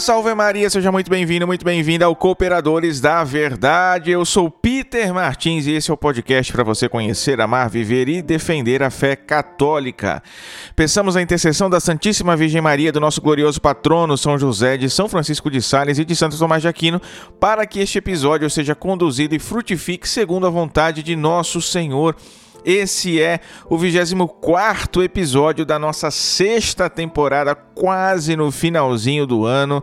Salve Maria, seja muito bem-vindo, muito bem-vinda ao Cooperadores da Verdade. Eu sou Peter Martins e esse é o podcast para você conhecer, amar, viver e defender a fé católica. Pensamos a intercessão da Santíssima Virgem Maria, do nosso glorioso patrono São José, de São Francisco de Sales e de Santo Tomás de Aquino, para que este episódio seja conduzido e frutifique segundo a vontade de nosso Senhor. Esse é o 24 episódio da nossa sexta temporada, quase no finalzinho do ano.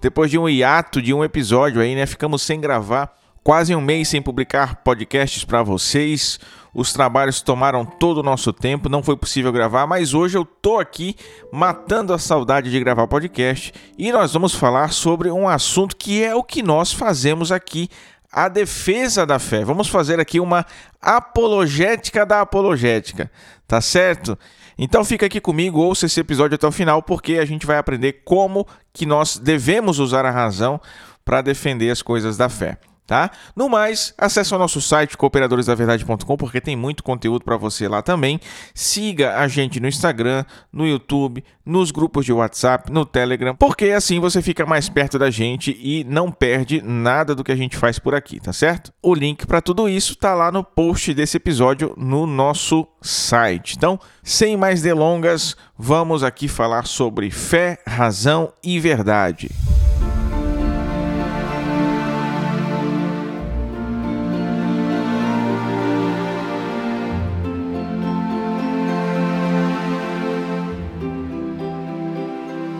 Depois de um hiato de um episódio aí, né? Ficamos sem gravar, quase um mês sem publicar podcasts para vocês. Os trabalhos tomaram todo o nosso tempo, não foi possível gravar, mas hoje eu tô aqui matando a saudade de gravar podcast e nós vamos falar sobre um assunto que é o que nós fazemos aqui a defesa da fé. Vamos fazer aqui uma apologética da apologética, tá certo? Então fica aqui comigo, ouça esse episódio até o final, porque a gente vai aprender como que nós devemos usar a razão para defender as coisas da fé tá? No mais, acesse o nosso site cooperadoresdaverdade.com porque tem muito conteúdo para você lá também. Siga a gente no Instagram, no YouTube, nos grupos de WhatsApp, no Telegram, porque assim você fica mais perto da gente e não perde nada do que a gente faz por aqui, tá certo? O link para tudo isso tá lá no post desse episódio no nosso site. Então, sem mais delongas, vamos aqui falar sobre fé, razão e verdade.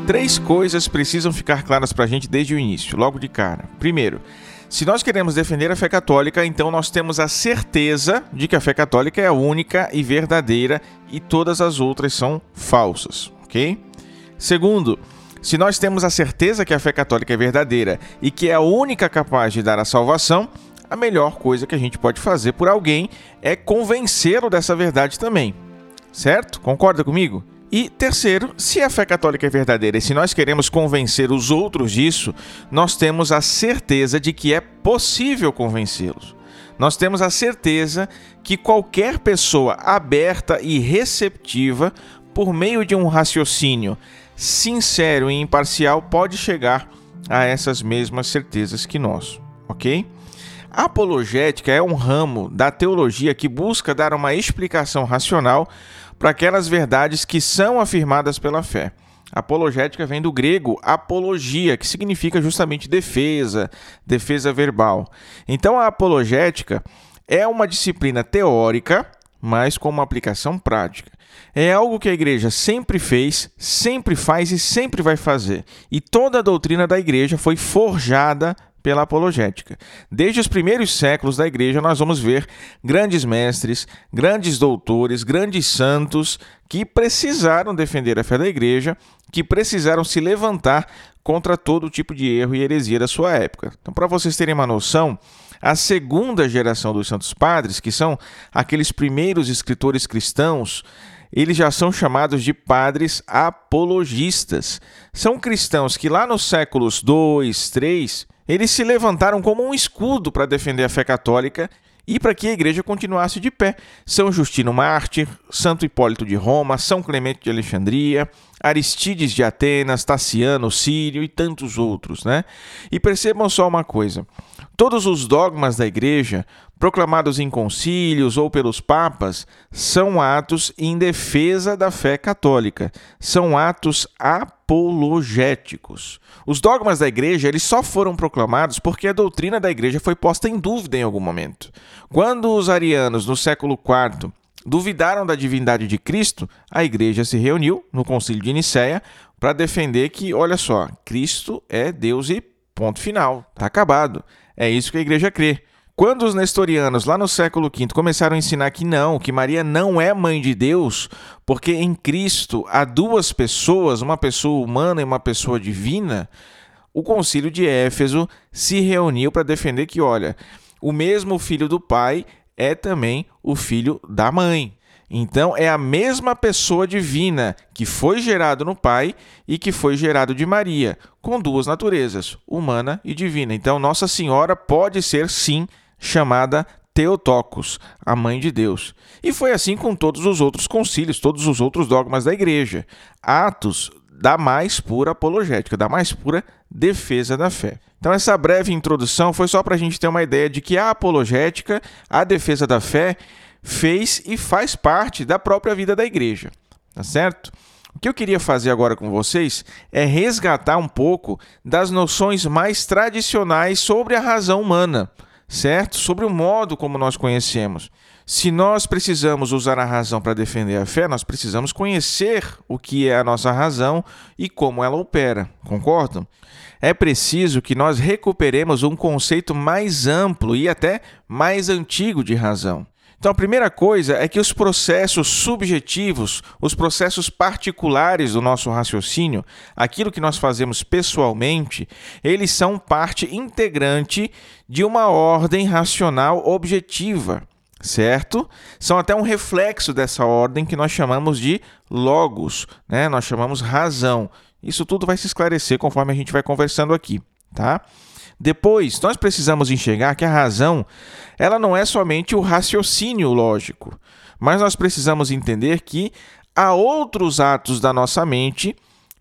Três coisas precisam ficar claras para a gente desde o início, logo de cara. Primeiro, se nós queremos defender a fé católica, então nós temos a certeza de que a fé católica é a única e verdadeira e todas as outras são falsas, ok? Segundo, se nós temos a certeza que a fé católica é verdadeira e que é a única capaz de dar a salvação, a melhor coisa que a gente pode fazer por alguém é convencê-lo dessa verdade também. Certo? Concorda comigo? E terceiro, se a fé católica é verdadeira e se nós queremos convencer os outros disso, nós temos a certeza de que é possível convencê-los. Nós temos a certeza que qualquer pessoa aberta e receptiva, por meio de um raciocínio sincero e imparcial, pode chegar a essas mesmas certezas que nós, ok? A apologética é um ramo da teologia que busca dar uma explicação racional para aquelas verdades que são afirmadas pela fé. Apologética vem do grego apologia, que significa justamente defesa, defesa verbal. Então a apologética é uma disciplina teórica, mas com uma aplicação prática. É algo que a igreja sempre fez, sempre faz e sempre vai fazer. E toda a doutrina da igreja foi forjada pela apologética. Desde os primeiros séculos da igreja, nós vamos ver grandes mestres, grandes doutores, grandes santos que precisaram defender a fé da igreja, que precisaram se levantar contra todo tipo de erro e heresia da sua época. Então, para vocês terem uma noção, a segunda geração dos santos padres, que são aqueles primeiros escritores cristãos, eles já são chamados de padres apologistas. São cristãos que lá nos séculos 2, 3 eles se levantaram como um escudo para defender a fé católica e para que a igreja continuasse de pé. São Justino Mártir, Santo Hipólito de Roma, São Clemente de Alexandria, Aristides de Atenas, Tassiano, Sírio e tantos outros, né? E percebam só uma coisa: todos os dogmas da igreja, proclamados em concílios ou pelos papas, são atos em defesa da fé católica, são atos apologéticos. Os dogmas da igreja eles só foram proclamados porque a doutrina da igreja foi posta em dúvida em algum momento. Quando os arianos, no século IV, duvidaram da divindade de Cristo, a igreja se reuniu no concílio de Nicéia para defender que, olha só, Cristo é Deus e ponto final, está acabado. É isso que a igreja crê. Quando os nestorianos, lá no século V, começaram a ensinar que não, que Maria não é mãe de Deus, porque em Cristo há duas pessoas, uma pessoa humana e uma pessoa divina, o concílio de Éfeso se reuniu para defender que, olha, o mesmo filho do pai é também o filho da mãe. Então é a mesma pessoa divina que foi gerado no Pai e que foi gerado de Maria, com duas naturezas, humana e divina. Então Nossa Senhora pode ser sim chamada Teotocos, a mãe de Deus. E foi assim com todos os outros concílios, todos os outros dogmas da igreja. Atos da mais pura apologética, da mais pura defesa da fé. Então, essa breve introdução foi só para a gente ter uma ideia de que a apologética, a defesa da fé, fez e faz parte da própria vida da igreja, tá certo? O que eu queria fazer agora com vocês é resgatar um pouco das noções mais tradicionais sobre a razão humana, certo? Sobre o modo como nós conhecemos. Se nós precisamos usar a razão para defender a fé, nós precisamos conhecer o que é a nossa razão e como ela opera, concordam? É preciso que nós recuperemos um conceito mais amplo e até mais antigo de razão. Então, a primeira coisa é que os processos subjetivos, os processos particulares do nosso raciocínio, aquilo que nós fazemos pessoalmente, eles são parte integrante de uma ordem racional objetiva certo? São até um reflexo dessa ordem que nós chamamos de logos, né? Nós chamamos razão. Isso tudo vai se esclarecer conforme a gente vai conversando aqui, tá? Depois, nós precisamos enxergar que a razão, ela não é somente o raciocínio lógico, mas nós precisamos entender que há outros atos da nossa mente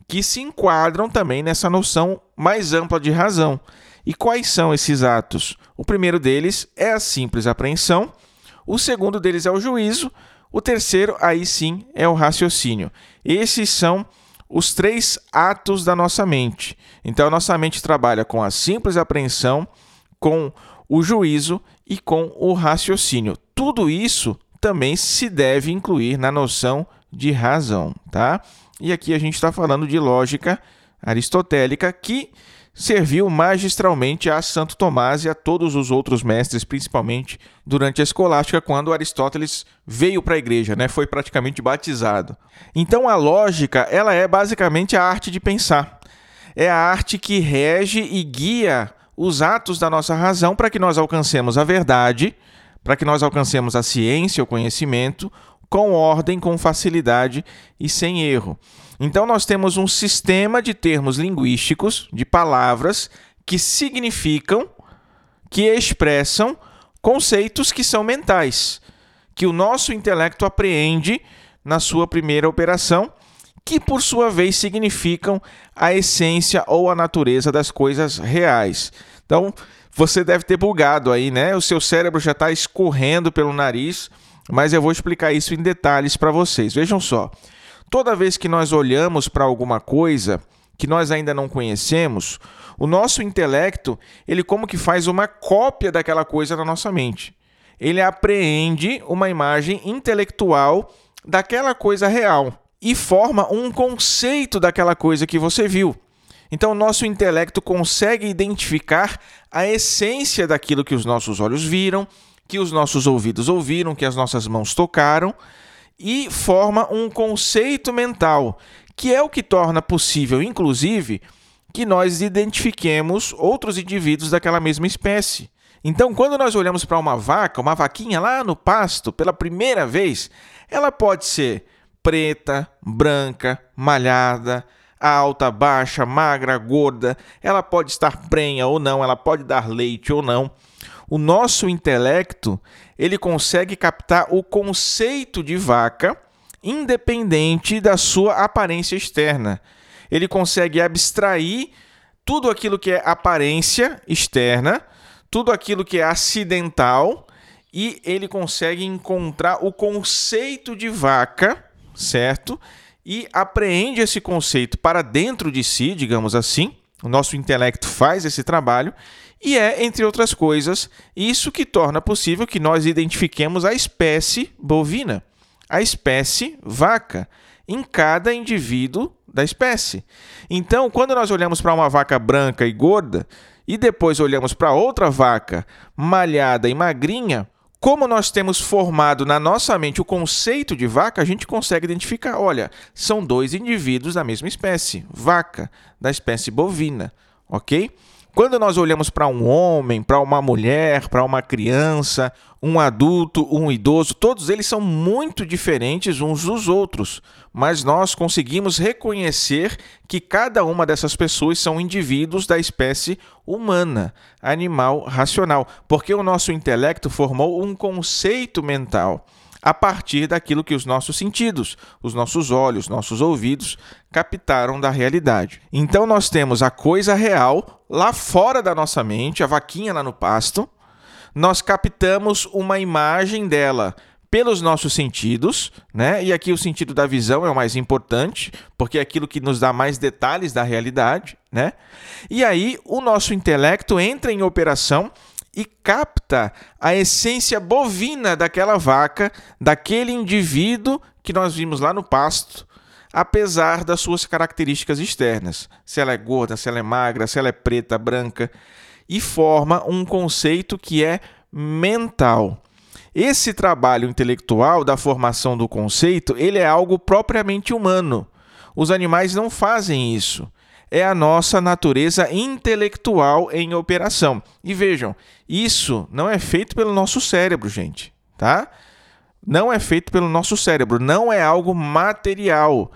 que se enquadram também nessa noção mais ampla de razão. E quais são esses atos? O primeiro deles é a simples apreensão, o segundo deles é o juízo. O terceiro, aí sim, é o raciocínio. Esses são os três atos da nossa mente. Então, a nossa mente trabalha com a simples apreensão, com o juízo e com o raciocínio. Tudo isso também se deve incluir na noção de razão, tá? E aqui a gente está falando de lógica aristotélica que serviu magistralmente a Santo Tomás e a todos os outros mestres, principalmente durante a escolástica, quando Aristóteles veio para a igreja, né? foi praticamente batizado. Então a lógica ela é basicamente a arte de pensar. É a arte que rege e guia os atos da nossa razão para que nós alcancemos a verdade, para que nós alcancemos a ciência, o conhecimento, com ordem, com facilidade e sem erro. Então, nós temos um sistema de termos linguísticos, de palavras, que significam, que expressam conceitos que são mentais, que o nosso intelecto apreende na sua primeira operação, que por sua vez significam a essência ou a natureza das coisas reais. Então, você deve ter bugado aí, né? O seu cérebro já está escorrendo pelo nariz, mas eu vou explicar isso em detalhes para vocês. Vejam só. Toda vez que nós olhamos para alguma coisa que nós ainda não conhecemos, o nosso intelecto, ele como que faz uma cópia daquela coisa na nossa mente. Ele apreende uma imagem intelectual daquela coisa real e forma um conceito daquela coisa que você viu. Então, o nosso intelecto consegue identificar a essência daquilo que os nossos olhos viram, que os nossos ouvidos ouviram, que as nossas mãos tocaram e forma um conceito mental, que é o que torna possível, inclusive, que nós identifiquemos outros indivíduos daquela mesma espécie. Então, quando nós olhamos para uma vaca, uma vaquinha lá no pasto, pela primeira vez, ela pode ser preta, branca, malhada, alta, baixa, magra, gorda, ela pode estar prenha ou não, ela pode dar leite ou não o nosso intelecto ele consegue captar o conceito de vaca independente da sua aparência externa. Ele consegue abstrair tudo aquilo que é aparência externa, tudo aquilo que é acidental e ele consegue encontrar o conceito de vaca, certo? E apreende esse conceito para dentro de si, digamos assim. O nosso intelecto faz esse trabalho e é, entre outras coisas, isso que torna possível que nós identifiquemos a espécie bovina, a espécie vaca, em cada indivíduo da espécie. Então, quando nós olhamos para uma vaca branca e gorda e depois olhamos para outra vaca malhada e magrinha, como nós temos formado na nossa mente o conceito de vaca, a gente consegue identificar: olha, são dois indivíduos da mesma espécie, vaca, da espécie bovina, ok? Quando nós olhamos para um homem, para uma mulher, para uma criança, um adulto, um idoso, todos eles são muito diferentes uns dos outros, mas nós conseguimos reconhecer que cada uma dessas pessoas são indivíduos da espécie humana, animal racional, porque o nosso intelecto formou um conceito mental a partir daquilo que os nossos sentidos, os nossos olhos, nossos ouvidos captaram da realidade. Então nós temos a coisa real lá fora da nossa mente, a vaquinha lá no pasto. Nós captamos uma imagem dela pelos nossos sentidos, né? E aqui o sentido da visão é o mais importante, porque é aquilo que nos dá mais detalhes da realidade, né? E aí o nosso intelecto entra em operação e capta a essência bovina daquela vaca, daquele indivíduo que nós vimos lá no pasto, apesar das suas características externas, se ela é gorda, se ela é magra, se ela é preta, branca, e forma um conceito que é mental. Esse trabalho intelectual da formação do conceito, ele é algo propriamente humano. Os animais não fazem isso é a nossa natureza intelectual em operação. E vejam, isso não é feito pelo nosso cérebro, gente, tá? Não é feito pelo nosso cérebro, não é algo material,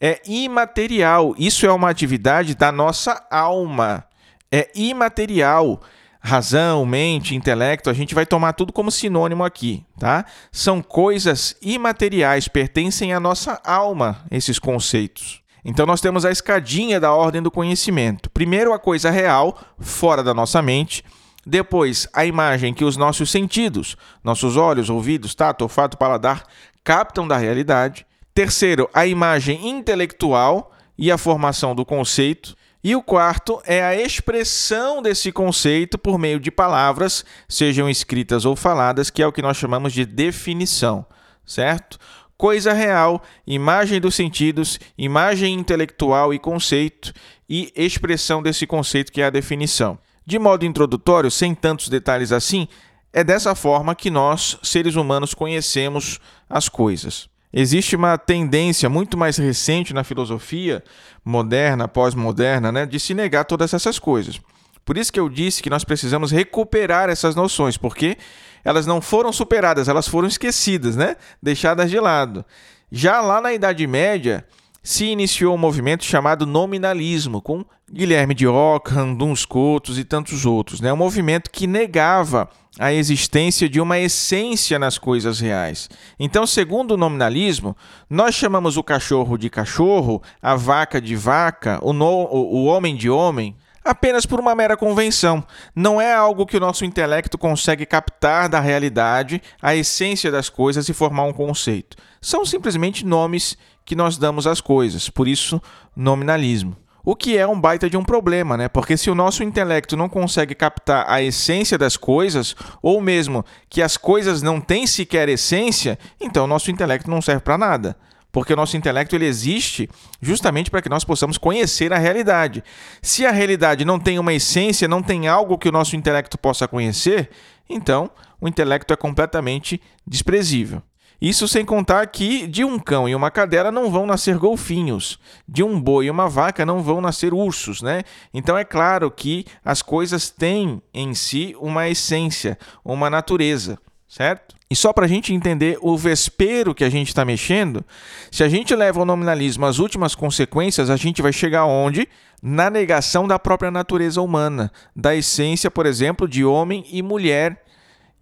é imaterial. Isso é uma atividade da nossa alma. É imaterial. Razão, mente, intelecto, a gente vai tomar tudo como sinônimo aqui, tá? São coisas imateriais, pertencem à nossa alma, esses conceitos. Então nós temos a escadinha da ordem do conhecimento. Primeiro a coisa real, fora da nossa mente. Depois, a imagem que os nossos sentidos, nossos olhos, ouvidos, tato, olfato, paladar, captam da realidade. Terceiro, a imagem intelectual e a formação do conceito. E o quarto é a expressão desse conceito por meio de palavras, sejam escritas ou faladas, que é o que nós chamamos de definição, certo? Coisa real, imagem dos sentidos, imagem intelectual e conceito, e expressão desse conceito que é a definição. De modo introdutório, sem tantos detalhes assim, é dessa forma que nós, seres humanos, conhecemos as coisas. Existe uma tendência muito mais recente na filosofia moderna, pós-moderna, né, de se negar todas essas coisas. Por isso que eu disse que nós precisamos recuperar essas noções, porque elas não foram superadas, elas foram esquecidas, né? Deixadas de lado. Já lá na Idade Média, se iniciou um movimento chamado nominalismo, com Guilherme de Ockham, Duns Scotus e tantos outros. Né? Um movimento que negava a existência de uma essência nas coisas reais. Então, segundo o nominalismo, nós chamamos o cachorro de cachorro, a vaca de vaca, o, no, o homem de homem, apenas por uma mera convenção. Não é algo que o nosso intelecto consegue captar da realidade, a essência das coisas e formar um conceito. São simplesmente nomes que nós damos às coisas, por isso, nominalismo. O que é um baita de um problema, né? Porque se o nosso intelecto não consegue captar a essência das coisas, ou mesmo que as coisas não têm sequer essência, então o nosso intelecto não serve para nada porque o nosso intelecto ele existe justamente para que nós possamos conhecer a realidade. Se a realidade não tem uma essência, não tem algo que o nosso intelecto possa conhecer, então o intelecto é completamente desprezível. Isso sem contar que de um cão e uma cadela não vão nascer golfinhos, de um boi e uma vaca não vão nascer ursos, né? Então é claro que as coisas têm em si uma essência, uma natureza, certo? E só para a gente entender o vespeiro que a gente está mexendo, se a gente leva o nominalismo às últimas consequências, a gente vai chegar onde? Na negação da própria natureza humana, da essência, por exemplo, de homem e mulher.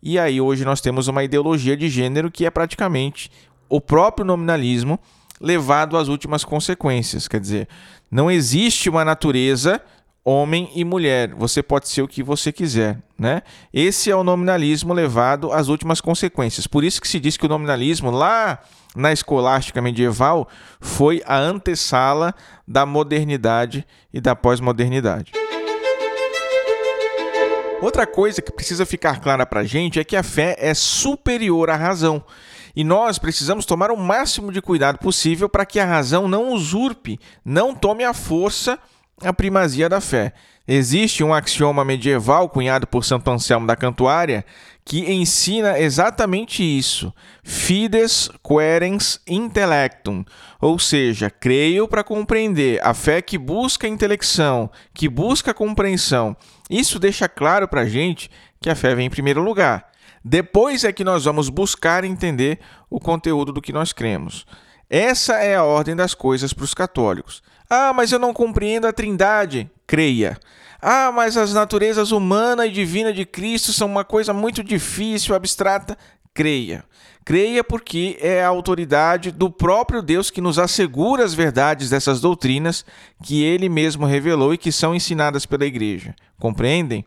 E aí hoje nós temos uma ideologia de gênero que é praticamente o próprio nominalismo levado às últimas consequências. Quer dizer, não existe uma natureza homem e mulher. Você pode ser o que você quiser, né? Esse é o nominalismo levado às últimas consequências. Por isso que se diz que o nominalismo lá na escolástica medieval foi a antessala da modernidade e da pós-modernidade. Outra coisa que precisa ficar clara para a gente é que a fé é superior à razão. E nós precisamos tomar o máximo de cuidado possível para que a razão não usurpe, não tome a força a primazia da fé. Existe um axioma medieval cunhado por Santo Anselmo da Cantuária que ensina exatamente isso: fides querens intellectum, ou seja, creio para compreender, a fé que busca intelecção, que busca compreensão. Isso deixa claro para a gente que a fé vem em primeiro lugar. Depois é que nós vamos buscar entender o conteúdo do que nós cremos. Essa é a ordem das coisas para os católicos. Ah, mas eu não compreendo a Trindade. creia. Ah, mas as naturezas humana e divina de Cristo são uma coisa muito difícil, abstrata. Creia. Creia porque é a autoridade do próprio Deus que nos assegura as verdades dessas doutrinas que ele mesmo revelou e que são ensinadas pela igreja. Compreendem?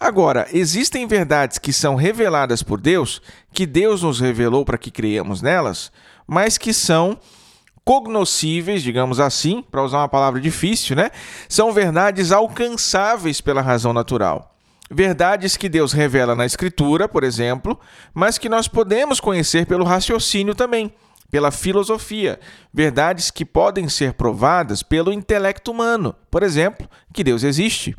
Agora, existem verdades que são reveladas por Deus, que Deus nos revelou para que creiamos nelas, mas que são cognoscíveis, digamos assim, para usar uma palavra difícil, né? São verdades alcançáveis pela razão natural. Verdades que Deus revela na Escritura, por exemplo, mas que nós podemos conhecer pelo raciocínio também, pela filosofia. Verdades que podem ser provadas pelo intelecto humano, por exemplo, que Deus existe,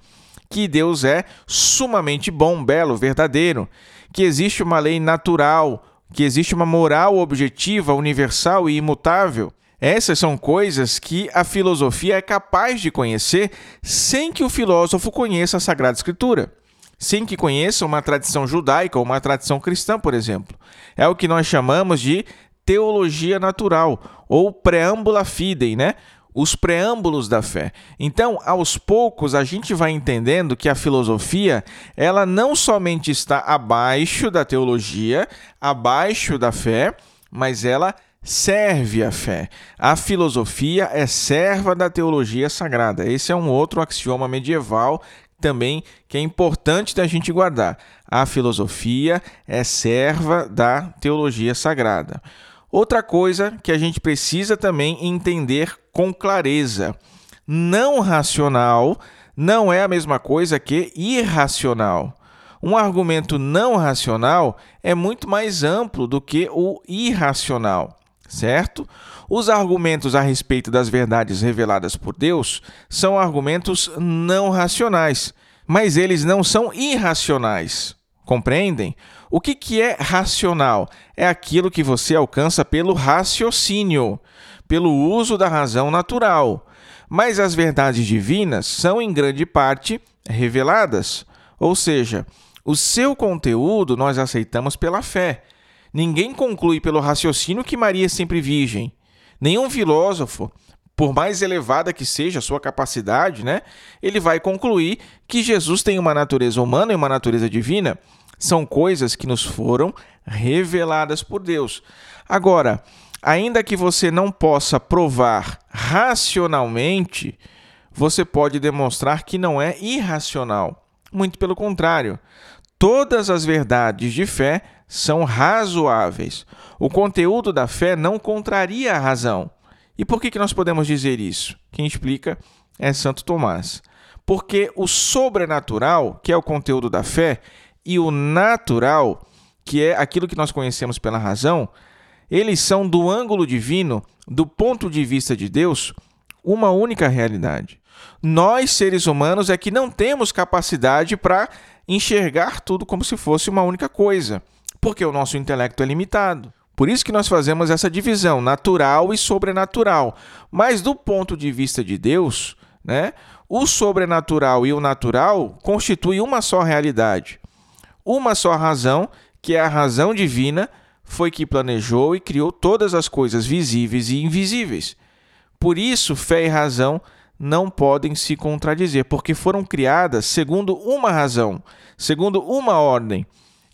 que Deus é sumamente bom, belo, verdadeiro, que existe uma lei natural, que existe uma moral objetiva, universal e imutável. Essas são coisas que a filosofia é capaz de conhecer sem que o filósofo conheça a Sagrada Escritura sem que conheça uma tradição judaica ou uma tradição cristã, por exemplo. É o que nós chamamos de teologia natural ou preâmbula fidei, né? Os preâmbulos da fé. Então, aos poucos, a gente vai entendendo que a filosofia, ela não somente está abaixo da teologia, abaixo da fé, mas ela serve a fé. A filosofia é serva da teologia sagrada. Esse é um outro axioma medieval também que é importante da gente guardar. A filosofia é serva da teologia sagrada. Outra coisa que a gente precisa também entender com clareza: não racional não é a mesma coisa que irracional. Um argumento não racional é muito mais amplo do que o irracional, certo? Os argumentos a respeito das verdades reveladas por Deus são argumentos não racionais, mas eles não são irracionais. Compreendem? O que, que é racional? É aquilo que você alcança pelo raciocínio, pelo uso da razão natural. Mas as verdades divinas são, em grande parte, reveladas. Ou seja, o seu conteúdo nós aceitamos pela fé. Ninguém conclui pelo raciocínio que Maria é sempre virgem. Nenhum filósofo, por mais elevada que seja a sua capacidade, né, ele vai concluir que Jesus tem uma natureza humana e uma natureza divina. São coisas que nos foram reveladas por Deus. Agora, ainda que você não possa provar racionalmente, você pode demonstrar que não é irracional. Muito pelo contrário, todas as verdades de fé são razoáveis. O conteúdo da fé não contraria a razão. E por que, que nós podemos dizer isso? Quem explica é Santo Tomás. Porque o sobrenatural, que é o conteúdo da fé, e o natural, que é aquilo que nós conhecemos pela razão, eles são do ângulo divino, do ponto de vista de Deus, uma única realidade. Nós, seres humanos, é que não temos capacidade para enxergar tudo como se fosse uma única coisa porque o nosso intelecto é limitado. Por isso que nós fazemos essa divisão natural e sobrenatural. Mas do ponto de vista de Deus, né, o sobrenatural e o natural constituem uma só realidade. Uma só razão, que é a razão divina, foi que planejou e criou todas as coisas visíveis e invisíveis. Por isso, fé e razão não podem se contradizer, porque foram criadas segundo uma razão, segundo uma ordem.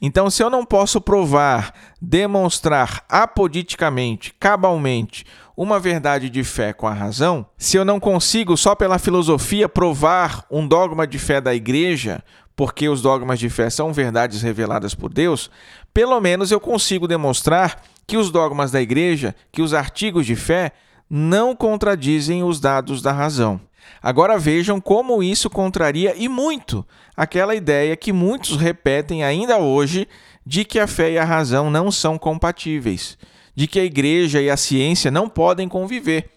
Então, se eu não posso provar, demonstrar apoditicamente, cabalmente, uma verdade de fé com a razão, se eu não consigo só pela filosofia provar um dogma de fé da igreja, porque os dogmas de fé são verdades reveladas por Deus, pelo menos eu consigo demonstrar que os dogmas da igreja, que os artigos de fé, não contradizem os dados da razão. Agora vejam como isso contraria e muito aquela ideia que muitos repetem ainda hoje de que a fé e a razão não são compatíveis, de que a igreja e a ciência não podem conviver.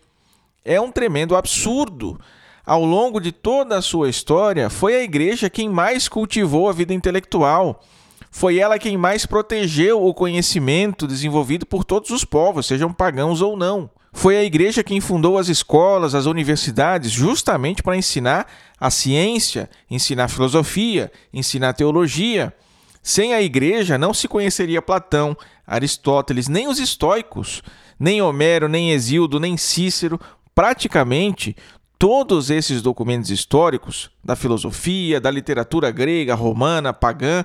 É um tremendo absurdo. Ao longo de toda a sua história, foi a igreja quem mais cultivou a vida intelectual. Foi ela quem mais protegeu o conhecimento desenvolvido por todos os povos, sejam pagãos ou não. Foi a igreja quem fundou as escolas, as universidades, justamente para ensinar a ciência, ensinar filosofia, ensinar teologia. Sem a igreja não se conheceria Platão, Aristóteles, nem os estoicos, nem Homero, nem Exildo, nem Cícero. Praticamente todos esses documentos históricos, da filosofia, da literatura grega, romana, pagã,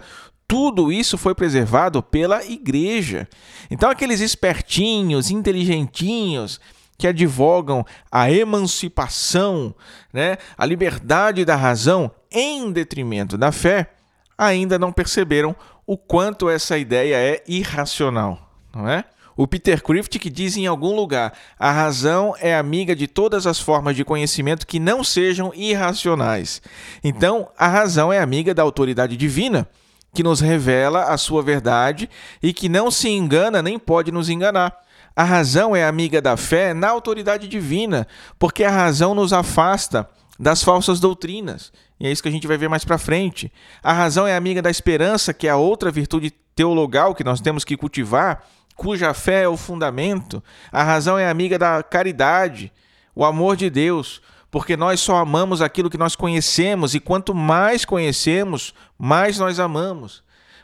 tudo isso foi preservado pela igreja. Então, aqueles espertinhos, inteligentinhos, que advogam a emancipação, né, a liberdade da razão em detrimento da fé, ainda não perceberam o quanto essa ideia é irracional, não é? O Peter Crift diz em algum lugar: a razão é amiga de todas as formas de conhecimento que não sejam irracionais. Então, a razão é amiga da autoridade divina, que nos revela a sua verdade e que não se engana nem pode nos enganar. A razão é amiga da fé na autoridade divina, porque a razão nos afasta das falsas doutrinas. E é isso que a gente vai ver mais para frente. A razão é amiga da esperança, que é a outra virtude teologal que nós temos que cultivar, cuja fé é o fundamento. A razão é amiga da caridade, o amor de Deus, porque nós só amamos aquilo que nós conhecemos e quanto mais conhecemos, mais nós amamos.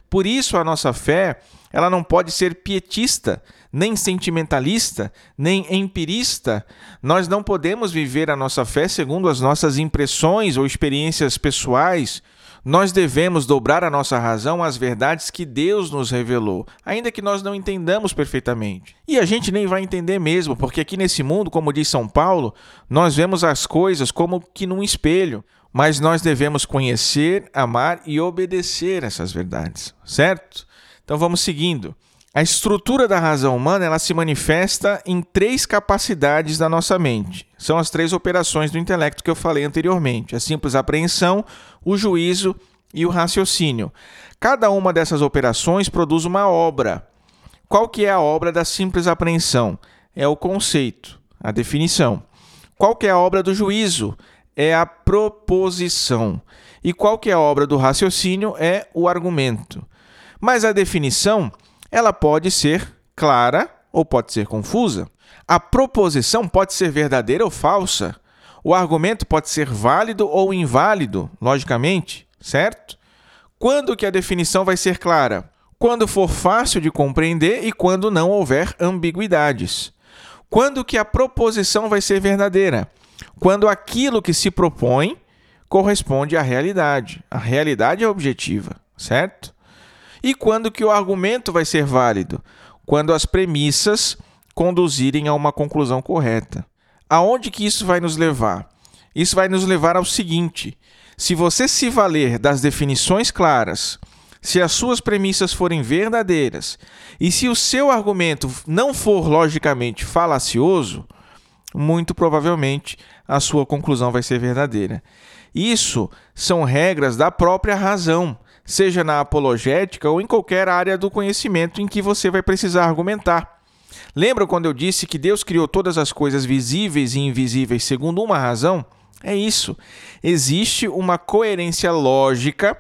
Por isso a nossa fé, ela não pode ser pietista, nem sentimentalista, nem empirista. Nós não podemos viver a nossa fé segundo as nossas impressões ou experiências pessoais. Nós devemos dobrar a nossa razão às verdades que Deus nos revelou, ainda que nós não entendamos perfeitamente. E a gente nem vai entender mesmo, porque aqui nesse mundo, como diz São Paulo, nós vemos as coisas como que num espelho mas nós devemos conhecer, amar e obedecer essas verdades, certo? Então vamos seguindo. A estrutura da razão humana ela se manifesta em três capacidades da nossa mente. São as três operações do intelecto que eu falei anteriormente: a simples apreensão, o juízo e o raciocínio. Cada uma dessas operações produz uma obra. Qual que é a obra da simples apreensão? É o conceito, a definição. Qual que é a obra do juízo? é a proposição. E qual que é a obra do raciocínio? É o argumento. Mas a definição, ela pode ser clara ou pode ser confusa. A proposição pode ser verdadeira ou falsa. O argumento pode ser válido ou inválido, logicamente, certo? Quando que a definição vai ser clara? Quando for fácil de compreender e quando não houver ambiguidades. Quando que a proposição vai ser verdadeira? quando aquilo que se propõe corresponde à realidade. A realidade é objetiva, certo? E quando que o argumento vai ser válido? Quando as premissas conduzirem a uma conclusão correta. Aonde que isso vai nos levar? Isso vai nos levar ao seguinte: se você se valer das definições claras, se as suas premissas forem verdadeiras e se o seu argumento não for logicamente falacioso, muito provavelmente a sua conclusão vai ser verdadeira. Isso são regras da própria razão, seja na apologética ou em qualquer área do conhecimento em que você vai precisar argumentar. Lembra quando eu disse que Deus criou todas as coisas visíveis e invisíveis segundo uma razão? É isso. Existe uma coerência lógica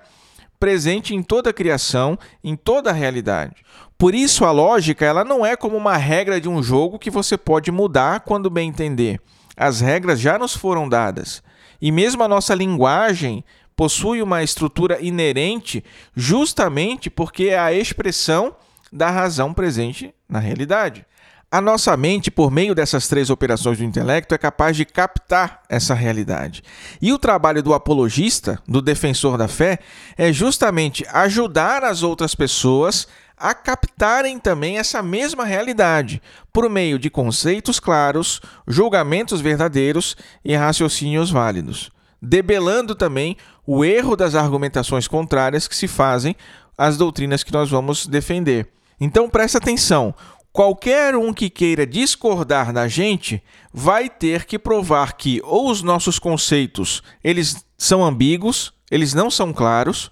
presente em toda a criação, em toda a realidade. Por isso a lógica, ela não é como uma regra de um jogo que você pode mudar quando bem entender. As regras já nos foram dadas. E mesmo a nossa linguagem possui uma estrutura inerente justamente porque é a expressão da razão presente na realidade. A nossa mente, por meio dessas três operações do intelecto, é capaz de captar essa realidade. E o trabalho do apologista, do defensor da fé, é justamente ajudar as outras pessoas a captarem também essa mesma realidade, por meio de conceitos claros, julgamentos verdadeiros e raciocínios válidos, debelando também o erro das argumentações contrárias que se fazem às doutrinas que nós vamos defender. Então presta atenção, Qualquer um que queira discordar da gente vai ter que provar que ou os nossos conceitos eles são ambíguos, eles não são claros,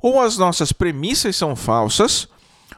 ou as nossas premissas são falsas,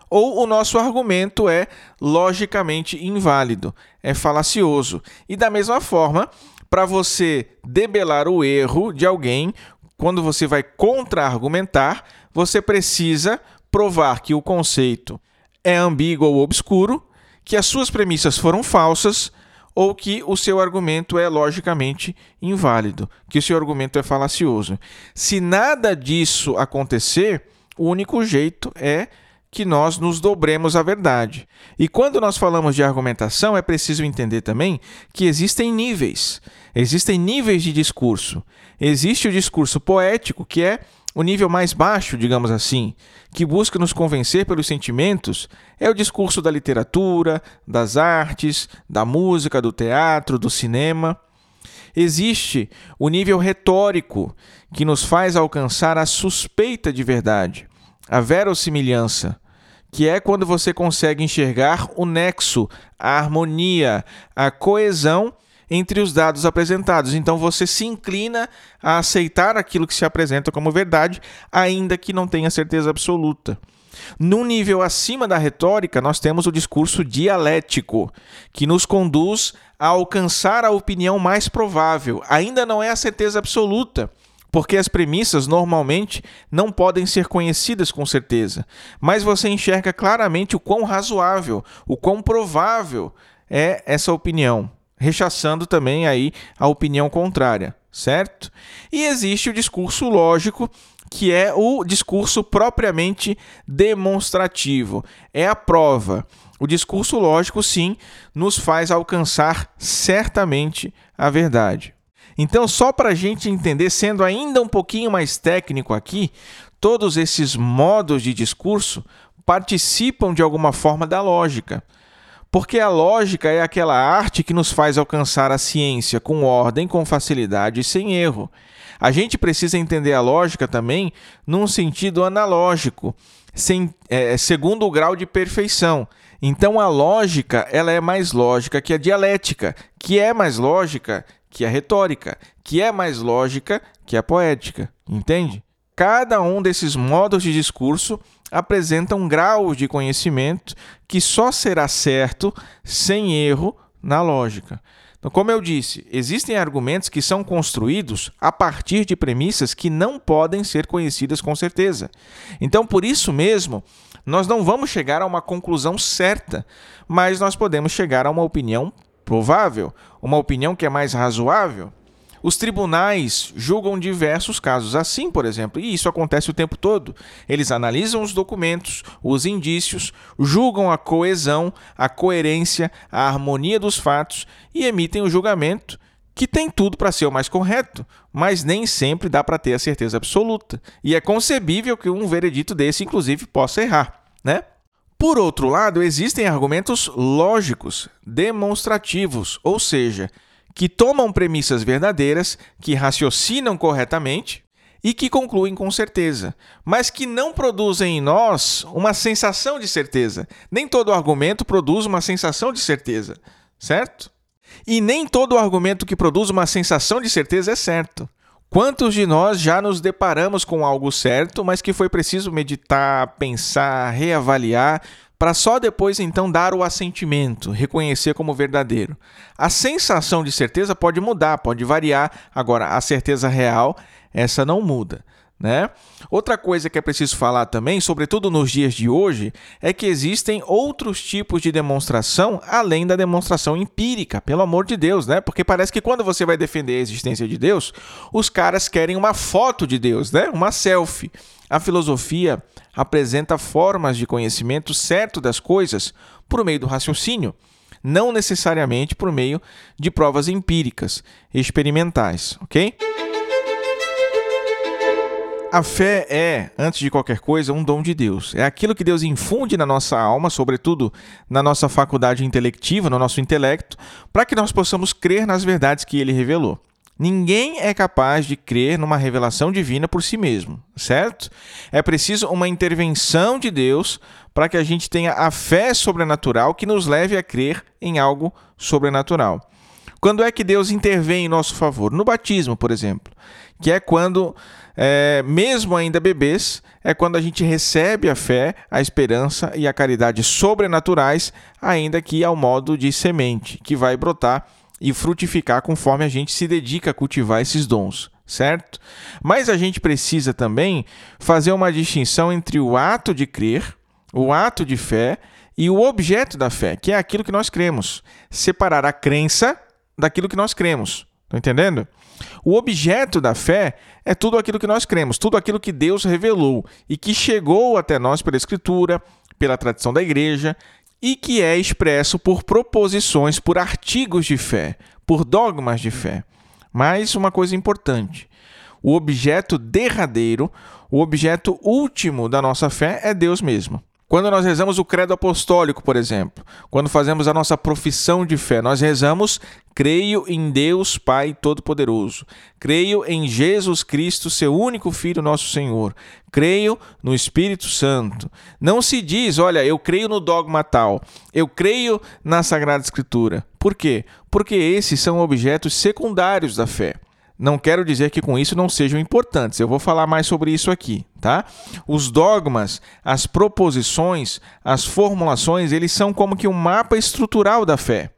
ou o nosso argumento é logicamente inválido, é falacioso. E da mesma forma, para você debelar o erro de alguém, quando você vai contra-argumentar, você precisa provar que o conceito é ambíguo ou obscuro que as suas premissas foram falsas ou que o seu argumento é logicamente inválido, que o seu argumento é falacioso. Se nada disso acontecer, o único jeito é que nós nos dobremos à verdade. E quando nós falamos de argumentação, é preciso entender também que existem níveis. Existem níveis de discurso. Existe o discurso poético, que é o nível mais baixo, digamos assim, que busca nos convencer pelos sentimentos, é o discurso da literatura, das artes, da música, do teatro, do cinema. Existe o nível retórico, que nos faz alcançar a suspeita de verdade, a verossimilhança, que é quando você consegue enxergar o nexo, a harmonia, a coesão entre os dados apresentados. Então você se inclina a aceitar aquilo que se apresenta como verdade, ainda que não tenha certeza absoluta. Num nível acima da retórica, nós temos o discurso dialético, que nos conduz a alcançar a opinião mais provável. Ainda não é a certeza absoluta, porque as premissas normalmente não podem ser conhecidas com certeza, mas você enxerga claramente o quão razoável, o quão provável é essa opinião, rechaçando também aí a opinião contrária, certo? E existe o discurso lógico, que é o discurso propriamente demonstrativo, é a prova. O discurso lógico, sim, nos faz alcançar certamente a verdade. Então, só para a gente entender, sendo ainda um pouquinho mais técnico aqui, todos esses modos de discurso participam de alguma forma da lógica. Porque a lógica é aquela arte que nos faz alcançar a ciência com ordem, com facilidade e sem erro. A gente precisa entender a lógica também num sentido analógico, sem, é, segundo o grau de perfeição. Então a lógica ela é mais lógica que a dialética, que é mais lógica que a retórica, que é mais lógica que a poética, entende? Cada um desses modos de discurso apresenta um grau de conhecimento que só será certo sem erro na lógica. Então, como eu disse, existem argumentos que são construídos a partir de premissas que não podem ser conhecidas com certeza. Então, por isso mesmo, nós não vamos chegar a uma conclusão certa, mas nós podemos chegar a uma opinião provável, uma opinião que é mais razoável. Os tribunais julgam diversos casos assim, por exemplo, e isso acontece o tempo todo. Eles analisam os documentos, os indícios, julgam a coesão, a coerência, a harmonia dos fatos e emitem o julgamento que tem tudo para ser o mais correto, mas nem sempre dá para ter a certeza absoluta. E é concebível que um veredito desse, inclusive, possa errar, né? Por outro lado, existem argumentos lógicos, demonstrativos, ou seja, que tomam premissas verdadeiras, que raciocinam corretamente e que concluem com certeza, mas que não produzem em nós uma sensação de certeza. Nem todo argumento produz uma sensação de certeza, certo? E nem todo argumento que produz uma sensação de certeza é certo. Quantos de nós já nos deparamos com algo certo, mas que foi preciso meditar, pensar, reavaliar, para só depois então dar o assentimento, reconhecer como verdadeiro? A sensação de certeza pode mudar, pode variar, agora a certeza real, essa não muda. Né? Outra coisa que é preciso falar também, sobretudo nos dias de hoje, é que existem outros tipos de demonstração além da demonstração empírica, pelo amor de Deus, né? Porque parece que quando você vai defender a existência de Deus, os caras querem uma foto de Deus, né? Uma selfie. A filosofia apresenta formas de conhecimento certo das coisas por meio do raciocínio, não necessariamente por meio de provas empíricas, experimentais, ok? A fé é, antes de qualquer coisa, um dom de Deus. É aquilo que Deus infunde na nossa alma, sobretudo na nossa faculdade intelectiva, no nosso intelecto, para que nós possamos crer nas verdades que ele revelou. Ninguém é capaz de crer numa revelação divina por si mesmo, certo? É preciso uma intervenção de Deus para que a gente tenha a fé sobrenatural que nos leve a crer em algo sobrenatural. Quando é que Deus intervém em nosso favor? No batismo, por exemplo, que é quando é, mesmo ainda bebês, é quando a gente recebe a fé, a esperança e a caridade sobrenaturais, ainda que ao modo de semente, que vai brotar e frutificar conforme a gente se dedica a cultivar esses dons, certo? Mas a gente precisa também fazer uma distinção entre o ato de crer, o ato de fé e o objeto da fé, que é aquilo que nós cremos. Separar a crença daquilo que nós cremos. Estão entendendo? O objeto da fé é tudo aquilo que nós cremos, tudo aquilo que Deus revelou e que chegou até nós pela Escritura, pela tradição da igreja e que é expresso por proposições, por artigos de fé, por dogmas de fé. Mas uma coisa importante: o objeto derradeiro, o objeto último da nossa fé é Deus mesmo. Quando nós rezamos o credo apostólico, por exemplo, quando fazemos a nossa profissão de fé, nós rezamos: creio em Deus Pai Todo-Poderoso, creio em Jesus Cristo, seu único Filho, nosso Senhor, creio no Espírito Santo. Não se diz, olha, eu creio no dogma tal, eu creio na Sagrada Escritura. Por quê? Porque esses são objetos secundários da fé. Não quero dizer que com isso não sejam importantes, eu vou falar mais sobre isso aqui, tá? Os dogmas, as proposições, as formulações, eles são como que um mapa estrutural da fé.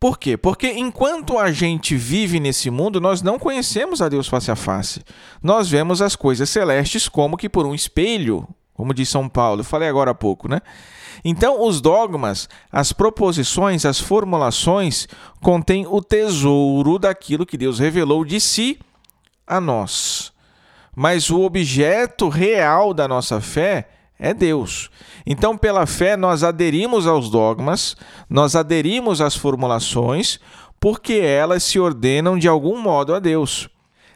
Por quê? Porque enquanto a gente vive nesse mundo, nós não conhecemos a Deus face a face. Nós vemos as coisas celestes como que por um espelho, como diz São Paulo, falei agora há pouco, né? Então, os dogmas, as proposições, as formulações contêm o tesouro daquilo que Deus revelou de si a nós. Mas o objeto real da nossa fé é Deus. Então, pela fé, nós aderimos aos dogmas, nós aderimos às formulações, porque elas se ordenam de algum modo a Deus.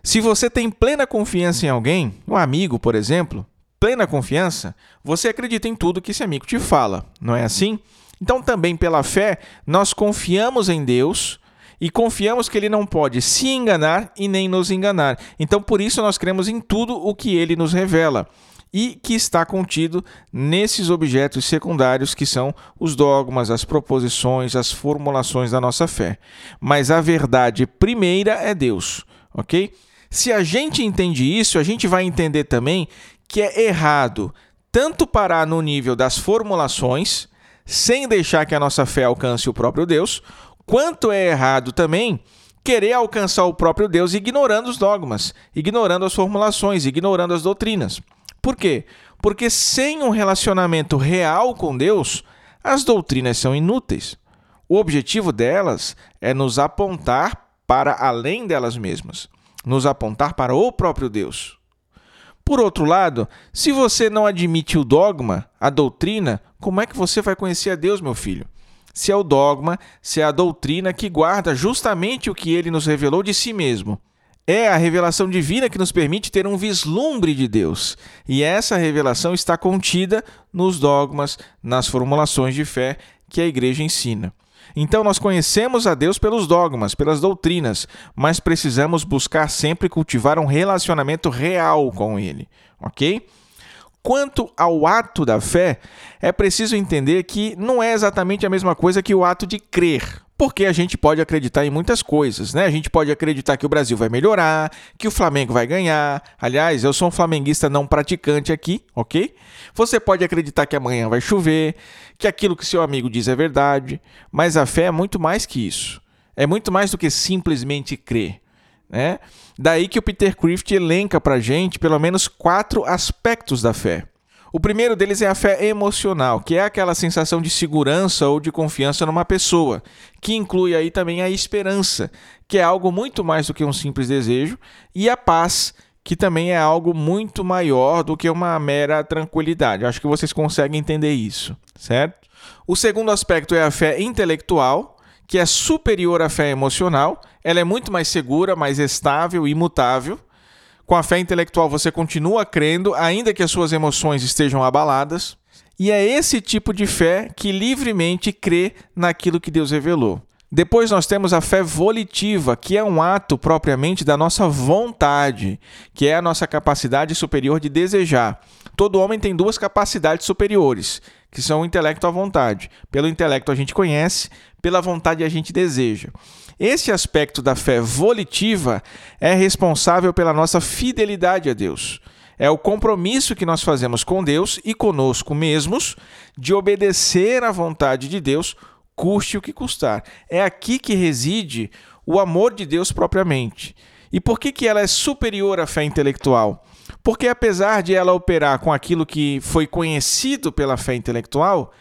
Se você tem plena confiança em alguém, um amigo, por exemplo, plena confiança, você acredita em tudo que esse amigo te fala, não é assim? Então, também pela fé, nós confiamos em Deus e confiamos que ele não pode se enganar e nem nos enganar. Então, por isso, nós cremos em tudo o que ele nos revela e que está contido nesses objetos secundários que são os dogmas, as proposições, as formulações da nossa fé. Mas a verdade primeira é Deus, ok? Se a gente entende isso, a gente vai entender também que é errado tanto parar no nível das formulações, sem deixar que a nossa fé alcance o próprio Deus, quanto é errado também querer alcançar o próprio Deus ignorando os dogmas, ignorando as formulações, ignorando as doutrinas. Por quê? Porque sem um relacionamento real com Deus, as doutrinas são inúteis. O objetivo delas é nos apontar para além delas mesmas, nos apontar para o próprio Deus. Por outro lado, se você não admite o dogma, a doutrina, como é que você vai conhecer a Deus, meu filho? Se é o dogma, se é a doutrina que guarda justamente o que ele nos revelou de si mesmo. É a revelação divina que nos permite ter um vislumbre de Deus. E essa revelação está contida nos dogmas, nas formulações de fé que a igreja ensina. Então nós conhecemos a Deus pelos dogmas, pelas doutrinas, mas precisamos buscar sempre cultivar um relacionamento real com Ele, ok? Quanto ao ato da fé, é preciso entender que não é exatamente a mesma coisa que o ato de crer. Porque a gente pode acreditar em muitas coisas, né? A gente pode acreditar que o Brasil vai melhorar, que o Flamengo vai ganhar. Aliás, eu sou um flamenguista não praticante aqui, ok? Você pode acreditar que amanhã vai chover, que aquilo que seu amigo diz é verdade, mas a fé é muito mais que isso. É muito mais do que simplesmente crer. Né? Daí que o Peter Crift elenca para gente pelo menos quatro aspectos da fé. O primeiro deles é a fé emocional, que é aquela sensação de segurança ou de confiança numa pessoa, que inclui aí também a esperança, que é algo muito mais do que um simples desejo, e a paz, que também é algo muito maior do que uma mera tranquilidade. Acho que vocês conseguem entender isso, certo? O segundo aspecto é a fé intelectual, que é superior à fé emocional. Ela é muito mais segura, mais estável e imutável. Com a fé intelectual você continua crendo, ainda que as suas emoções estejam abaladas. E é esse tipo de fé que livremente crê naquilo que Deus revelou. Depois nós temos a fé volitiva, que é um ato propriamente da nossa vontade, que é a nossa capacidade superior de desejar. Todo homem tem duas capacidades superiores, que são o intelecto e a vontade. Pelo intelecto a gente conhece, pela vontade a gente deseja. Esse aspecto da fé volitiva é responsável pela nossa fidelidade a Deus. É o compromisso que nós fazemos com Deus e conosco mesmos de obedecer à vontade de Deus, custe o que custar. É aqui que reside o amor de Deus propriamente. E por que, que ela é superior à fé intelectual? Porque apesar de ela operar com aquilo que foi conhecido pela fé intelectual,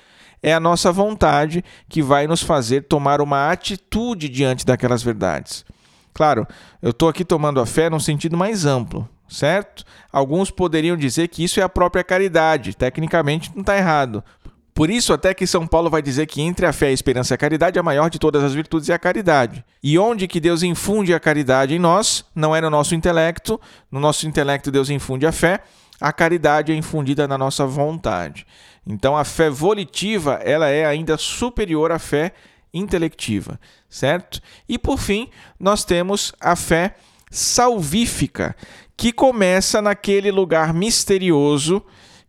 é a nossa vontade que vai nos fazer tomar uma atitude diante daquelas verdades. Claro, eu estou aqui tomando a fé num sentido mais amplo, certo? Alguns poderiam dizer que isso é a própria caridade. Tecnicamente não está errado. Por isso, até que São Paulo vai dizer que entre a fé, a esperança e a caridade, a maior de todas as virtudes é a caridade. E onde que Deus infunde a caridade em nós, não é no nosso intelecto, no nosso intelecto Deus infunde a fé, a caridade é infundida na nossa vontade. Então a fé volitiva, ela é ainda superior à fé intelectiva, certo? E por fim, nós temos a fé salvífica, que começa naquele lugar misterioso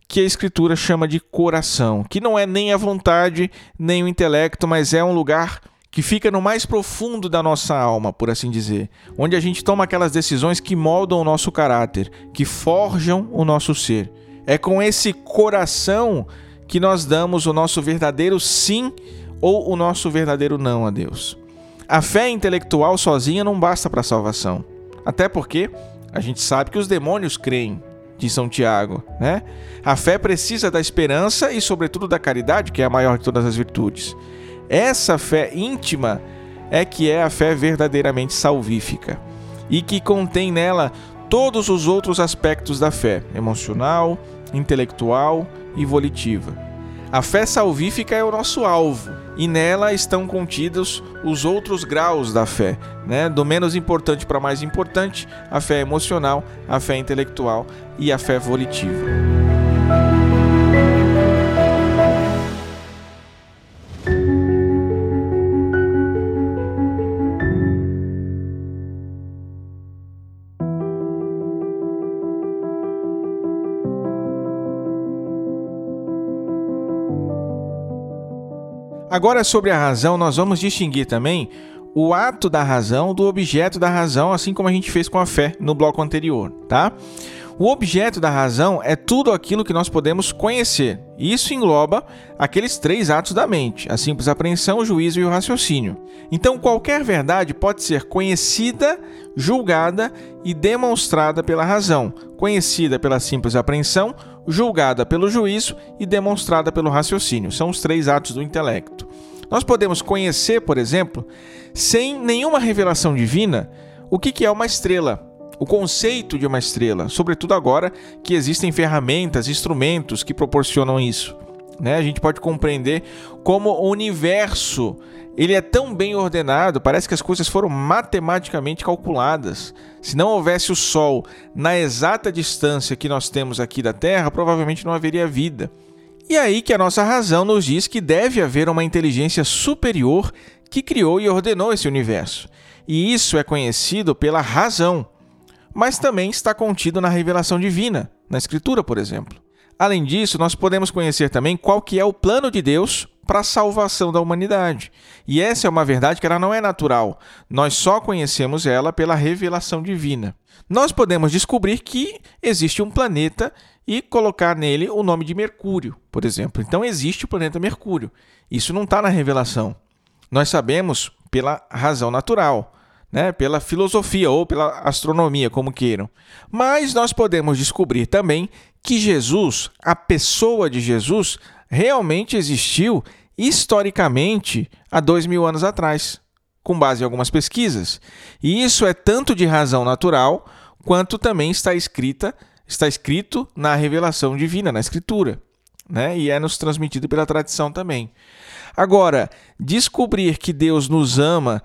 que a Escritura chama de coração, que não é nem a vontade, nem o intelecto, mas é um lugar que fica no mais profundo da nossa alma, por assim dizer, onde a gente toma aquelas decisões que moldam o nosso caráter, que forjam o nosso ser. É com esse coração que nós damos o nosso verdadeiro sim ou o nosso verdadeiro não a Deus. A fé intelectual sozinha não basta para a salvação, até porque a gente sabe que os demônios creem de São Tiago, né? A fé precisa da esperança e, sobretudo, da caridade, que é a maior de todas as virtudes. Essa fé íntima é que é a fé verdadeiramente salvífica e que contém nela todos os outros aspectos da fé: emocional, intelectual e volitiva. A fé salvífica é o nosso alvo e nela estão contidos os outros graus da fé, né? do menos importante para mais importante, a fé emocional, a fé intelectual e a fé volitiva. Agora, sobre a razão, nós vamos distinguir também o ato da razão do objeto da razão, assim como a gente fez com a fé no bloco anterior, tá? O objeto da razão é tudo aquilo que nós podemos conhecer. Isso engloba aqueles três atos da mente: a simples apreensão, o juízo e o raciocínio. Então, qualquer verdade pode ser conhecida, julgada e demonstrada pela razão, conhecida pela simples apreensão, julgada pelo juízo e demonstrada pelo raciocínio. São os três atos do intelecto. Nós podemos conhecer, por exemplo, sem nenhuma revelação divina, o que é uma estrela, o conceito de uma estrela, sobretudo agora que existem ferramentas, instrumentos que proporcionam isso. Né? A gente pode compreender como o universo ele é tão bem ordenado, parece que as coisas foram matematicamente calculadas. Se não houvesse o Sol na exata distância que nós temos aqui da Terra, provavelmente não haveria vida. E aí que a nossa razão nos diz que deve haver uma inteligência superior que criou e ordenou esse universo. E isso é conhecido pela razão, mas também está contido na revelação divina, na Escritura, por exemplo. Além disso, nós podemos conhecer também qual que é o plano de Deus para a salvação da humanidade. E essa é uma verdade que ela não é natural. Nós só conhecemos ela pela revelação divina. Nós podemos descobrir que existe um planeta e colocar nele o nome de Mercúrio, por exemplo. Então existe o planeta Mercúrio. Isso não está na revelação. Nós sabemos pela razão natural. Né, pela filosofia ou pela astronomia, como queiram. Mas nós podemos descobrir também que Jesus, a pessoa de Jesus, realmente existiu historicamente há dois mil anos atrás, com base em algumas pesquisas. E isso é tanto de razão natural quanto também está escrita está escrito na revelação divina, na escritura, né? E é nos transmitido pela tradição também. Agora, descobrir que Deus nos ama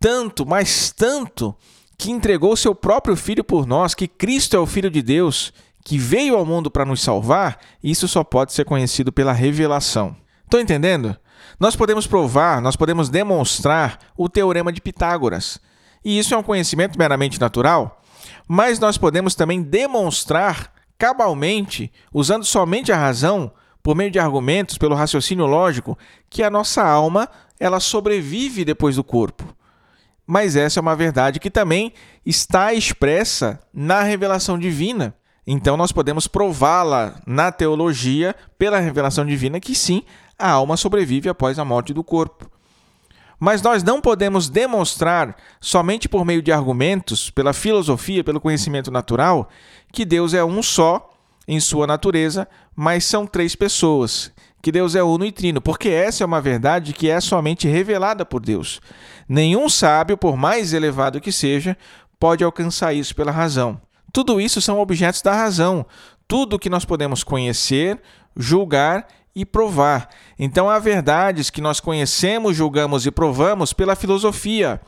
tanto, mas tanto, que entregou seu próprio filho por nós, que Cristo é o filho de Deus, que veio ao mundo para nos salvar, isso só pode ser conhecido pela revelação. Estão entendendo? Nós podemos provar, nós podemos demonstrar o teorema de Pitágoras. E isso é um conhecimento meramente natural, mas nós podemos também demonstrar cabalmente, usando somente a razão, por meio de argumentos, pelo raciocínio lógico, que a nossa alma, ela sobrevive depois do corpo. Mas essa é uma verdade que também está expressa na revelação divina. Então nós podemos prová-la na teologia pela revelação divina que sim, a alma sobrevive após a morte do corpo. Mas nós não podemos demonstrar, somente por meio de argumentos, pela filosofia, pelo conhecimento natural, que Deus é um só em sua natureza, mas são três pessoas, que Deus é uno e trino, porque essa é uma verdade que é somente revelada por Deus. Nenhum sábio, por mais elevado que seja, pode alcançar isso pela razão. Tudo isso são objetos da razão. Tudo que nós podemos conhecer, julgar e provar. Então há verdades que nós conhecemos, julgamos e provamos pela filosofia.